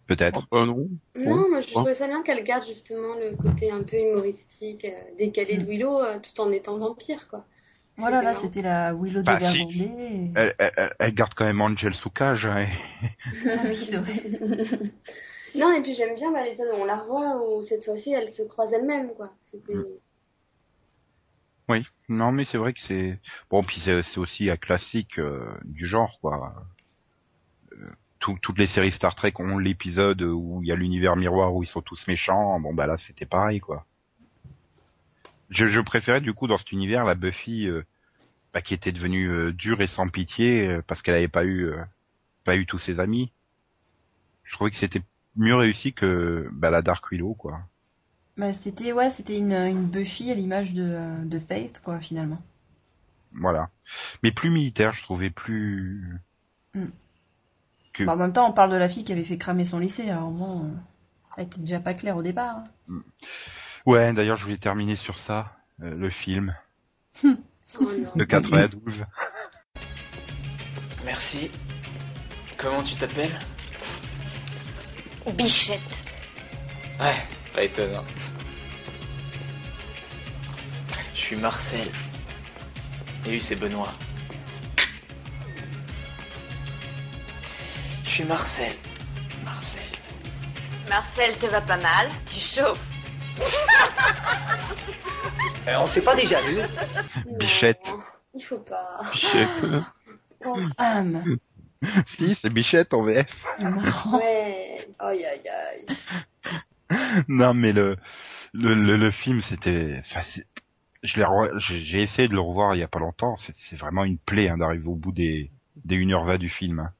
peut-être. Euh, non. Non, moi je Ouais. trouvais ça bien qu'elle garde justement le côté un peu humoristique, euh, décalé de Willow, euh, tout en étant vampire, quoi. Voilà, là, marrant. c'était la Willow Bah, de si. Elle, elle- elle- elle garde quand même Angel sous cage. hein, et- Oui, c'est vrai. non, et puis j'aime bien bah, l'épisode où on la revoit, où cette fois-ci elle se croise elle-même, quoi. C'était. Mm. Oui, non, mais c'est vrai que c'est bon. Puis c'est aussi un classique euh, du genre, quoi. Euh, tout- toutes les séries Star Trek ont l'épisode où il y a l'univers miroir où ils sont tous méchants. Bon, bah là, c'était pareil, quoi. Je, préférais du coup dans cet univers la Buffy euh, bah, qui était devenue dure et sans pitié parce qu'elle avait pas eu pas eu tous ses amis. Je trouvais que c'était mieux réussi que bah, la Dark Willow, quoi. Bah, c'était, ouais, c'était une, une Buffy à l'image de, de Faith, quoi, finalement. Voilà. Mais plus militaire, je trouvais plus. Mm. Que- Bah, en même temps, on parle de la fille qui avait fait cramer son lycée, alors bon, euh, elle était déjà pas claire au départ. hein. Ouais, d'ailleurs, je voulais terminer sur ça, euh, le film de 92. Merci. Comment tu t'appelles? Bichette. Ouais, pas étonnant. Je suis Marcel. Et lui, c'est Benoît. Je suis Marcel. Marcel. Marcel te va pas mal. Tu chauffes. Euh, on s'est pas déjà vu Bichette. Non, Il faut pas. Bichette. Âme. si, c'est Bichette en VF. Ouais. Aïe aïe aïe. Non, mais le le, le, le film, c'était... enfin, c'est- je l'ai re- j'ai j'ai essayé de le revoir il y a pas longtemps. C'est c'est vraiment une plaie hein, d'arriver au bout des des 1h20 du film. hein.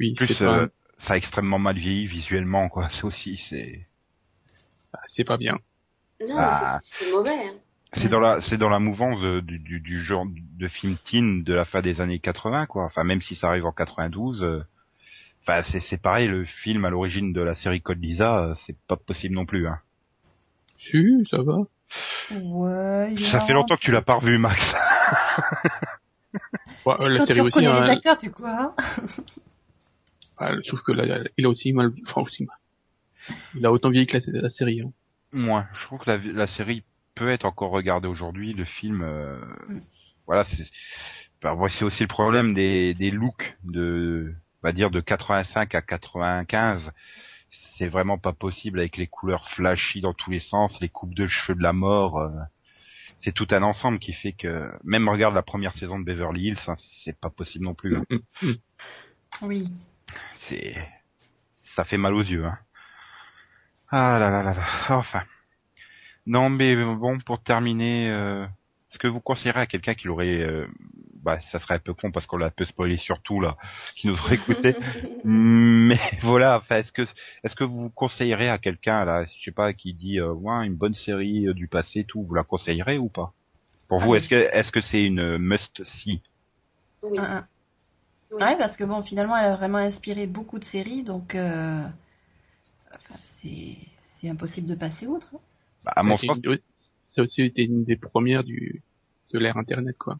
Oui, Plus, pas, euh, ça a extrêmement mal vieilli visuellement, quoi. C'est aussi, c'est... c'est pas bien. Non, Ah. c'est- mauvais. Hein. C'est dans la c'est dans la mouvance de- du, du, du genre de film teen de la fin des années 80 quoi. Enfin même si ça arrive en 92 euh, enfin c'est c'est pareil le film à l'origine de la série Code Lisa euh, c'est pas possible non plus hein. Si, ça va. Ouais, Ça a- fait longtemps que tu l'as pas revu Max. Ouais, la tu série aussi, reconnais les hein, acteurs, tu quoi hein ouais, je trouve que là, il a aussi mal, enfin aussi mal. Il a autant vieilli que la, la série. Hein. Moi, je trouve que la, la série peut être encore regardée aujourd'hui. Le film, euh, Mm. voilà, c'est bah, c'est aussi le problème des, des looks de, on va dire de 85 à 95. C'est vraiment pas possible avec les couleurs flashy dans tous les sens, les coupes de cheveux de la mort. euh, c'est tout un ensemble qui fait que même regarde la première saison de Beverly Hills, hein, c'est pas possible non plus. hein. Oui. C'est, ça fait mal aux yeux. Hein. Ah là là là là. Enfin. Non, mais bon, pour terminer, euh, est-ce que vous conseillerez à quelqu'un qui l'aurait, euh, bah, ça serait un peu con parce qu'on l'a un peu spoilé surtout là, qui nous aurait écouté. Mais voilà, enfin, est-ce que, est-ce que vous conseillerez à quelqu'un là, je sais pas, qui dit, euh, ouais, une bonne série euh, du passé, tout, vous la conseillerez ou pas? Pour Ah vous, oui. est-ce que, est-ce que c'est une must see Oui. Un, un. Oui. Ouais, parce que bon, finalement, elle a vraiment inspiré beaucoup de séries, donc euh, enfin, c'est c'est impossible de passer outre. hein. bah, À mon sens, une- Ça aussi été une des premières du de l'ère internet quoi.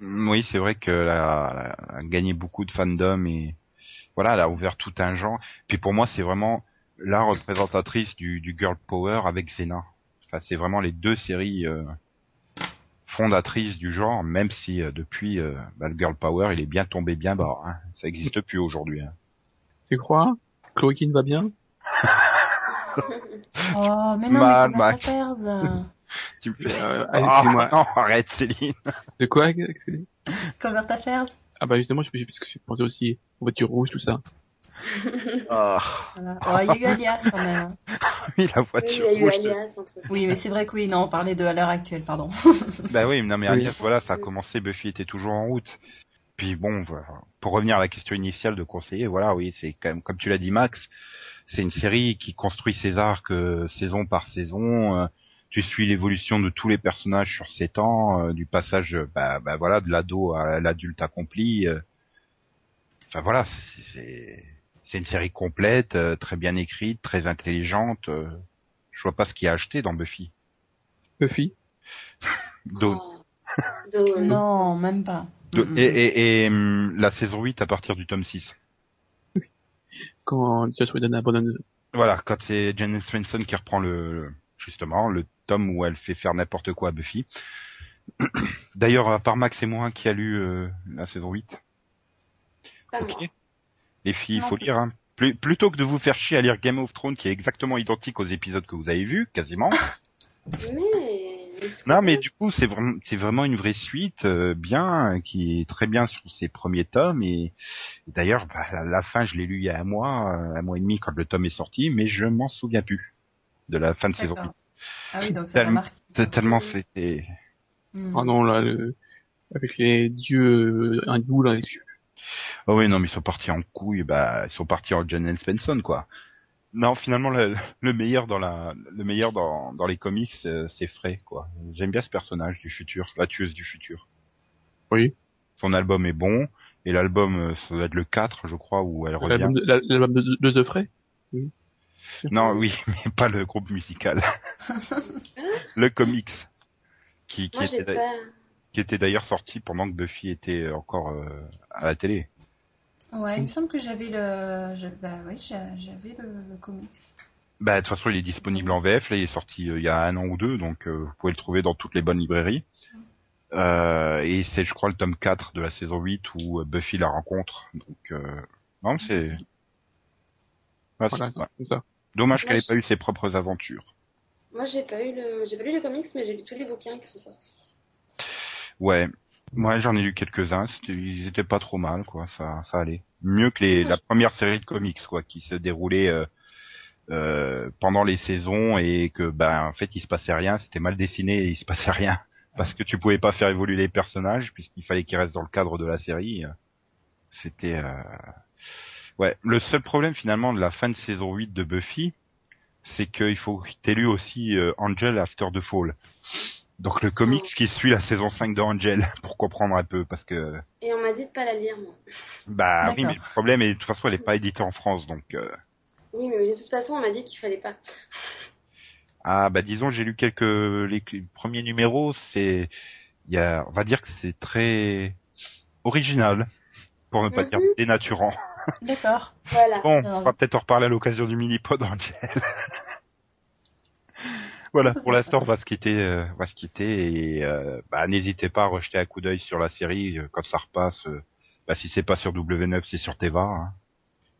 Mm, Oui, c'est vrai que a, a gagné beaucoup de fandom et voilà, elle a ouvert tout un genre. Puis pour moi, c'est vraiment la représentatrice du, du girl power avec Xena. Enfin, c'est vraiment les deux séries euh, fondatrices du genre, même si euh, depuis euh, bah, le girl power, il est bien tombé bien bas. Hein. Ça existe plus aujourd'hui. Hein. Tu crois? Chloroquine va bien? Oh, mais non, Mal, mais comment Max. Tu me fais... Euh, Ah, excusez-moi. non, arrête Céline. De quoi excusez Cover Affairs Ah bah justement, je, parce que je pensais aussi aux voitures rouges, tout ça. Ah, Voilà. Oh, il y a eu Alias quand même. oui, la Oui, il voiture y a eu rouge. Alias entre Oui, mais c'est vrai que oui, non, on parlait de à l'heure actuelle, pardon. Bah oui, non mais Oui. Alias, voilà, ça a commencé, Buffy était toujours en route. Puis bon, voilà. pour revenir à la question initiale de conseiller, voilà, oui, c'est quand même, comme tu l'as dit Max, c'est une série qui construit ses arcs euh, saison par saison. euh, tu suis l'évolution de tous les personnages sur sept ans, euh, du passage, euh, bah, bah voilà, de l'ado à l'adulte accompli. euh. Enfin voilà, c'est- c'est c'est une série complète, euh, très bien écrite, très intelligente. euh. Je vois pas ce qu'il y a à acheter dans Buffy. Buffy? Do- Oh. Non, même pas. Mm, mm. et et, et, hum, la saison 8 à partir du tome 6. quand Joss Whedon abandonne. Voilà, quand c'est Janice Svensson qui reprend le justement le tome où elle fait faire n'importe quoi à Buffy. D'ailleurs, à part Max et moi qui a lu euh, la saison 8. Pas Ok. moi. Les filles, il faut lire. Hein. Plus- plutôt que de vous faire chier à lire Game of Thrones qui est exactement identique aux épisodes que vous avez vus, quasiment. Mais... non, mais du coup, c'est vraiment, c'est vraiment une vraie suite, euh, bien, qui est très bien sur ses premiers tomes. Et, et d'ailleurs, bah, la, la fin, je l'ai lu il y a un mois, euh, un mois et demi quand le tome est sorti, mais je m'en souviens plus de la fin de saison 8. D'accord. Ah oui, donc ça t'a Tellement- Tellement c'était. Mm. Ah non, là, le... avec les dieux euh, hindous, là, Oh oui, non, mais ils sont partis en couille, bah, ils sont partis en John Svensson, quoi. Non, finalement, le, le meilleur dans la, le meilleur dans, dans les comics, euh, c'est Frey, quoi. J'aime bien ce personnage du futur, la tueuse du futur. Oui. Son album est bon, et l'album, euh, ça doit être le 4, je crois, où elle revient. l'album de, de, de The Fray. Oui. Non, oui, mais pas le groupe musical. le comics. Qui, qui Moi, j'ai était, pas... qui était d'ailleurs sorti pendant que Buffy était encore euh, à la télé. Ouais, il me semble que j'avais le. je- Bah oui, j'a- j'avais le, le comics. Bah, de toute façon, il est disponible en VF. Là, il est sorti euh, il y a un an ou deux, donc euh, vous pouvez le trouver dans toutes les bonnes librairies. Euh, et c'est, je crois, le tome 4 de la saison 8 où euh, Buffy la rencontre. Donc, euh, non, c'est... Voilà, c'est- ouais. c'est ça. Dommage qu'elle ait je- pas eu ses propres aventures. Moi, j'ai pas eu le... J'ai pas lu les comics, mais j'ai lu tous les bouquins qui sont sortis. Ouais. Moi, j'en ai lu quelques-uns. C'était- Ils étaient pas trop mal, quoi. Ça, ça allait. Mieux que les, la première série de comics, quoi, qui se déroulait euh, euh, pendant les saisons et que, ben, en fait, il se passait rien. C'était mal dessiné et il se passait rien parce que tu pouvais pas faire évoluer les personnages puisqu'il fallait qu'ils restent dans le cadre de la série. C'était, euh... ouais. Le seul problème finalement de la fin de saison 8 de Buffy, c'est qu'il faut que t'aies lu aussi euh, Angel After the Fall. Donc le comics qui suit la saison 5 de Angel pour comprendre un peu parce que Et on m'a dit de pas la lire, moi. bah oui mais le problème est de toute façon elle est pas éditée en France donc euh, Oui, mais de toute façon, on m'a dit qu'il fallait pas. ah bah disons j'ai lu quelques les, les premiers numéros c'est il y a on va dire que c'est très original pour ne pas dire Mhm. dénaturant. D'accord. Voilà. Bon, on va peut-être en reparler à l'occasion du mini-pod Angel. voilà, pour l'instant, on va se quitter, euh, on va se quitter et euh, bah, n'hésitez pas à rejeter un coup d'œil sur la série euh, quand ça repasse. euh, bah, si c'est pas sur W9, c'est sur Teva. hein.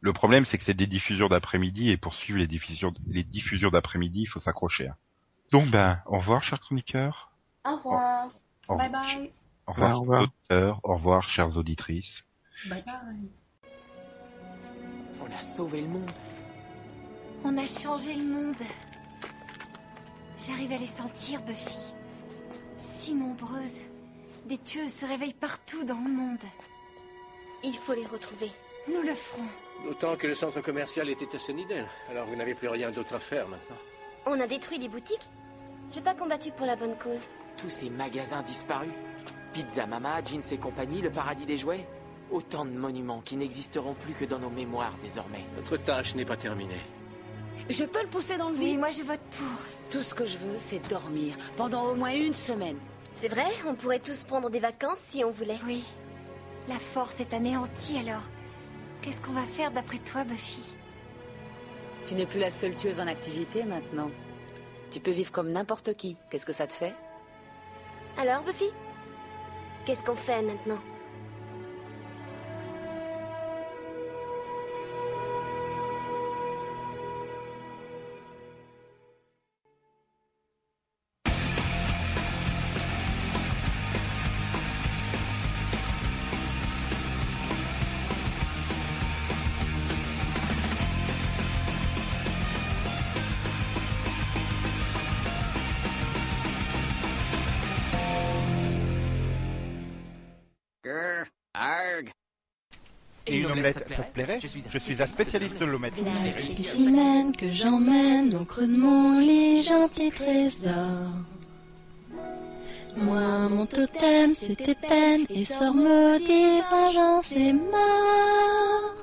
Le problème, c'est que c'est des diffusions d'après-midi et pour suivre les diffusions, les diffusions d'après-midi, il faut s'accrocher. hein. Donc, ben, au revoir, chers chroniqueurs. Au revoir. Au Bye revoir, bye. au revoir, Au chers revoir. auditeurs. Au revoir, chères auditrices. Bye bye. On a sauvé le monde. On a changé le monde. J'arrive à les sentir, Buffy. Si nombreuses. Des tueuses se réveillent partout dans le monde. Il faut les retrouver. Nous le ferons. D'autant que le centre commercial était à Sunnydale. Alors vous n'avez plus rien d'autre à faire maintenant. On a détruit des boutiques J'ai pas combattu pour la bonne cause. Tous ces magasins disparus. Pizza Mama, Jeans et compagnie, le paradis des jouets. Autant de monuments qui n'existeront plus que dans nos mémoires désormais. Notre tâche n'est pas terminée. Je peux le pousser dans le Oui, vide moi je vote pour. Tout ce que je veux, c'est dormir. Pendant au moins une semaine. C'est vrai, on pourrait tous prendre des vacances si on voulait. Oui. La force est anéantie alors. Qu'est-ce qu'on va faire d'après toi, Buffy? Tu n'es plus la seule tueuse en activité maintenant. Tu peux vivre comme n'importe qui. Qu'est-ce que ça te fait? Alors, Buffy? Qu'est-ce qu'on fait maintenant? Arg. Et une omelette, ça te plairait? Je suis un spécialiste de l'omelette. La spécimen que j'emmène au creux de mon lit, gentil trésor. Moi, mon totem, c'était peine, et sort maudit, vengeance et mort.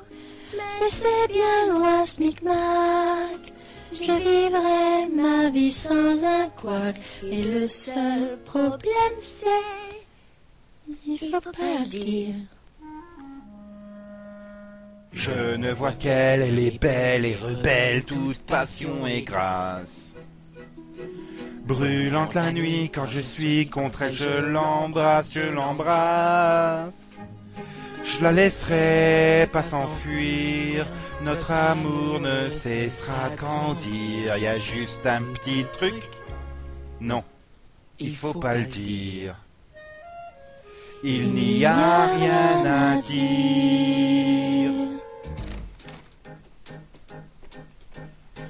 Mais c'est bien loin, ce micmac. Je vivrai ma vie sans un couac, et le seul problème, c'est. Il faut pas le dire. Je ne vois qu'elle, elle est belle et rebelle, toute passion et grâce. Brûlante la nuit, quand je suis contre elle, je l'embrasse, je l'embrasse. Je la laisserai pas s'enfuir, notre amour ne cessera de grandir. Y a juste un petit truc. Non, il faut pas le dire. Il n'y a rien à dire.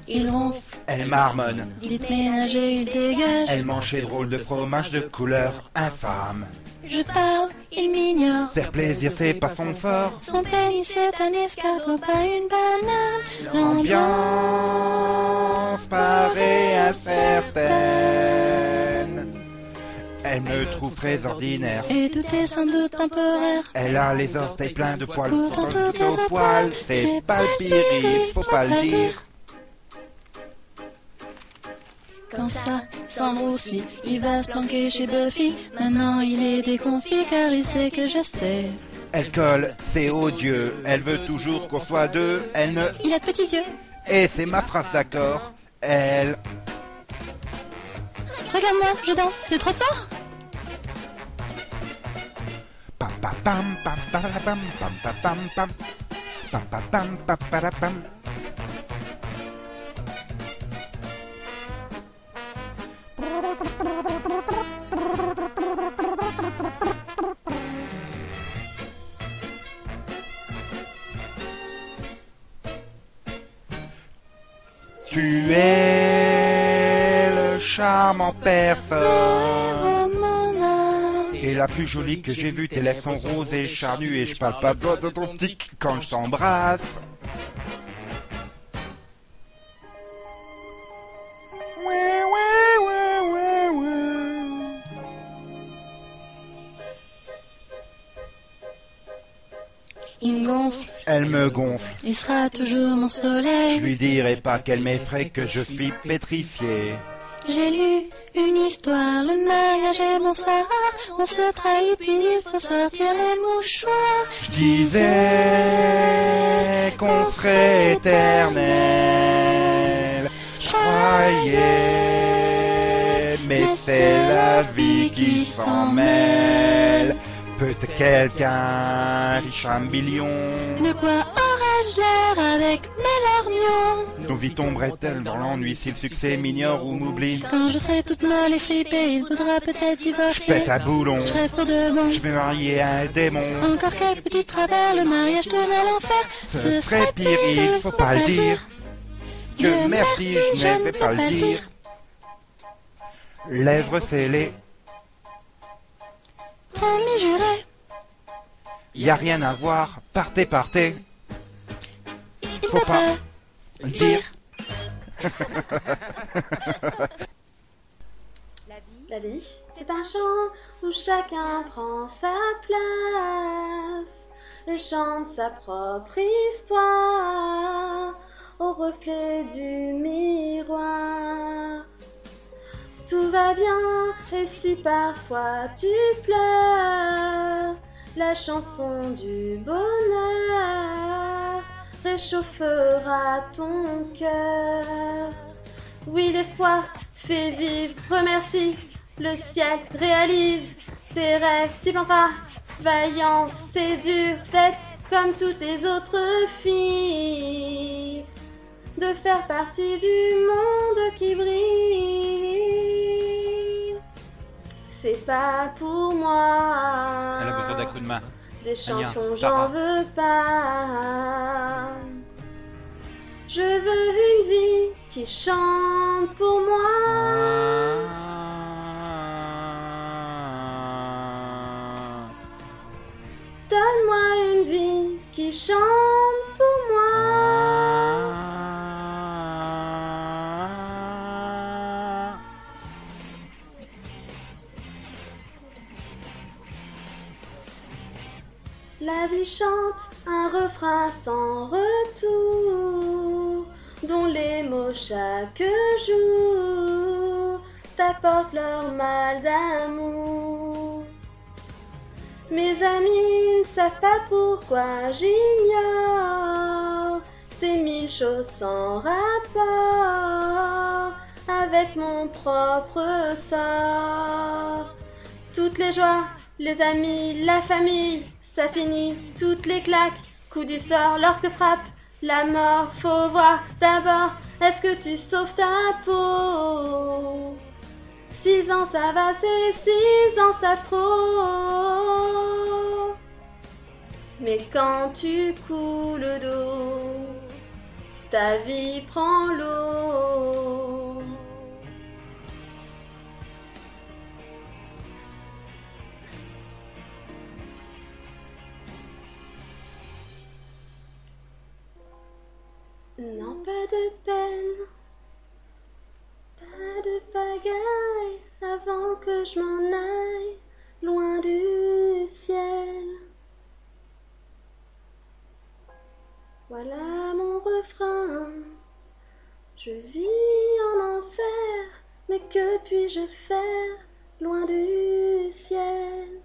Il ronfle, Elle marmonne. il ménager, il dégage. Elle mange ses drôles de fromage de couleur infâme. Je parle, il m'ignore. Faire plaisir, c'est pas son fort. Son pénis est un escargot, pas une banane. L'ambiance paraît incertaine. Elle me trouve très ordinaire. Et tout est sans doute temporaire. Elle a les orteils pleins de poils. Pourtant tout est poil, c'est C'est pas le pire, faut pas le dire. Quand ça s'en aussi, il va se planquer chez Buffy. Maintenant il est déconfit car il sait que je sais. Elle colle, c'est odieux. Elle veut toujours qu'on soit deux. Elle ne. Il a de petits yeux. Et c'est ma phrase d'accord. Elle. Regarde-moi, je danse, c'est trop fort. Tu es le charme en personne. Et la plus jolie que j'ai vue, tes lèvres sont roses et charnues et je parle pas de ton tic quand je t'embrasse. Il me gonfle, Elle me gonfle. il sera toujours mon Je soleil. lui dirai pas qu'elle m'effraie, que je suis pétrifié. J'ai lu une histoire, le mariage est bonsoir. On se trahit puis il faut sortir les mouchoirs. Je disais qu'on serait éternel. Je croyais, mais c'est la vie qui s'en mêle. Peut-être quelqu'un riche un million. De quoi aurais-je l'air avec mes lorgnons Nos vies tomberaient-elles dans l'ennui si le succès m'ignore ou m'oublie Quand je serai toute molle et flippée, il voudra peut-être Je divorcer. pète à boulon. Je rêve pour de bon. Je vais marier un démon. Encore quelques petits travers, le mariage tourne à l'enfer. Ce serait pire, il faut pas le dire. Que merci, je ne vais pas le dire. Lèvres scellées, Promis juré. Y a rien à voir, partez, partez. Il Faut pas dire. La vie, c'est un chant où chacun prend sa place et chante sa propre histoire au reflet du miroir. Tout va bien et si parfois tu pleures, la chanson du bonheur réchauffera ton cœur. Oui, l'espoir fait vivre, remercie le ciel, réalise tes rêves, s'y plantera. Vaillance, c'est dur d'être comme toutes les autres filles, de faire partie du monde qui brille. C'est pas pour moi. Elle a besoin d'un coup de main. Des chansons, j'en veux pas. Je veux une vie qui chante pour moi. Donne-moi une vie qui chante pour moi. La vie chante un refrain sans retour, dont les mots chaque jour t'apportent leur mal d'amour. Mes amis ne savent pas pourquoi j'ignore ces mille choses sans rapport avec mon propre sort. Toutes les joies, les amis, la famille, ça finit, toutes les claques, coup du sort lorsque frappe la mort. Faut voir d'abord, est-ce que tu sauves ta peau? Six ans ça va, c'est six ans ça trop. Mais quand tu coules d'eau, ta vie prend l'eau. Non, pas de peine, pas de pagaille avant que je m'en aille loin du ciel. Voilà mon refrain. Je vis en enfer, mais que puis-je faire loin du ciel?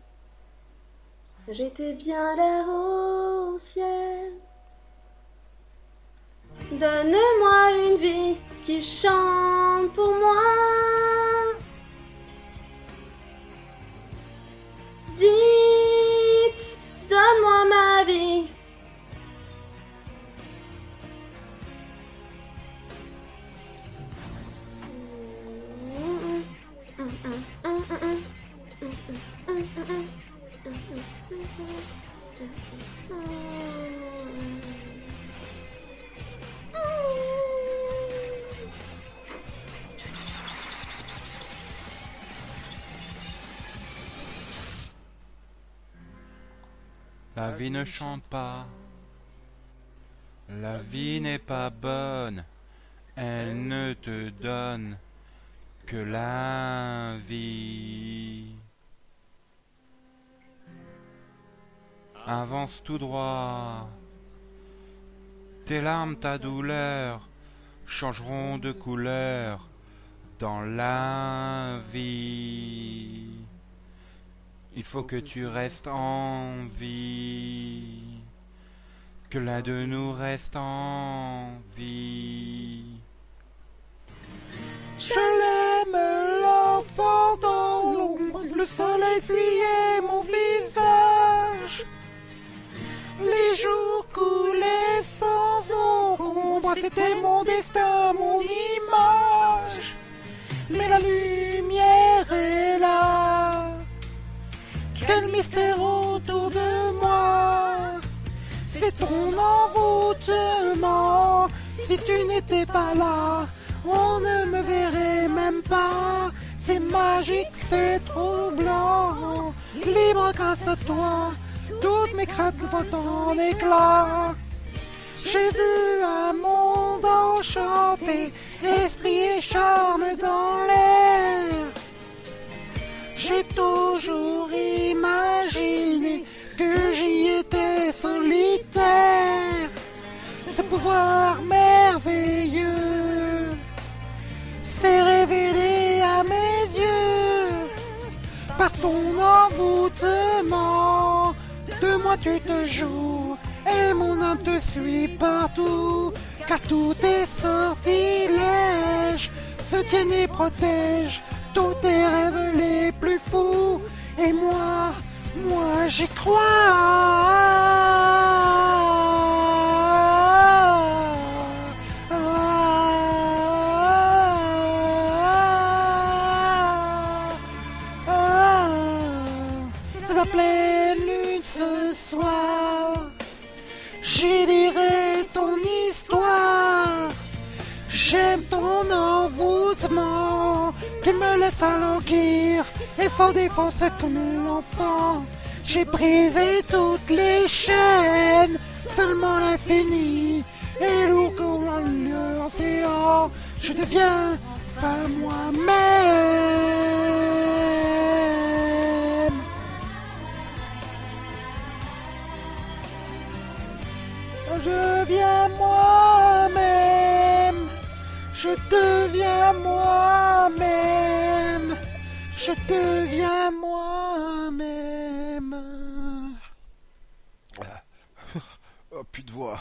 J'étais bien là au ciel. Donne-moi une vie qui chante pour moi. Dites, donne-moi ma vie. La vie ne chante pas. La vie n'est pas bonne. Elle ne te donne que l'envie. Avance tout droit. Tes larmes, ta douleur changeront de couleur dans la vie. Il faut que tu restes en vie. Que l'un de nous reste en vie. Je l'aime, l'enfant dans l'ombre, le soleil fuyait mon visage. Les jours coulaient sans ombre, c'était mon destin, mon image. Mais la autour de moi. C'est ton envoûtement. Si tu n'étais pas là, on ne me verrait même pas. C'est magique, c'est troublant. Libre grâce à toi, toutes mes craintes volent en éclats. J'ai vu un monde enchanté, esprit et charme dans l'air. J'ai toujours imaginé Ce pouvoir merveilleux s'est révélé à mes yeux par ton envoûtement. De moi tu te joues et mon âme te suit partout, car tout est sortilège se tiennent et protège tous tes rêves les plus fous. Et moi, moi j'y crois. Envoûtement qui me laisse alanguir et sans défense comme l'enfant. J'ai brisé toutes les chaînes, seulement l'infini et lourd comme l'océan. Je deviens femme moi-même. Je deviens moi-même. Je deviens moi-même. Je deviens moi-même. Oh, plus de voix.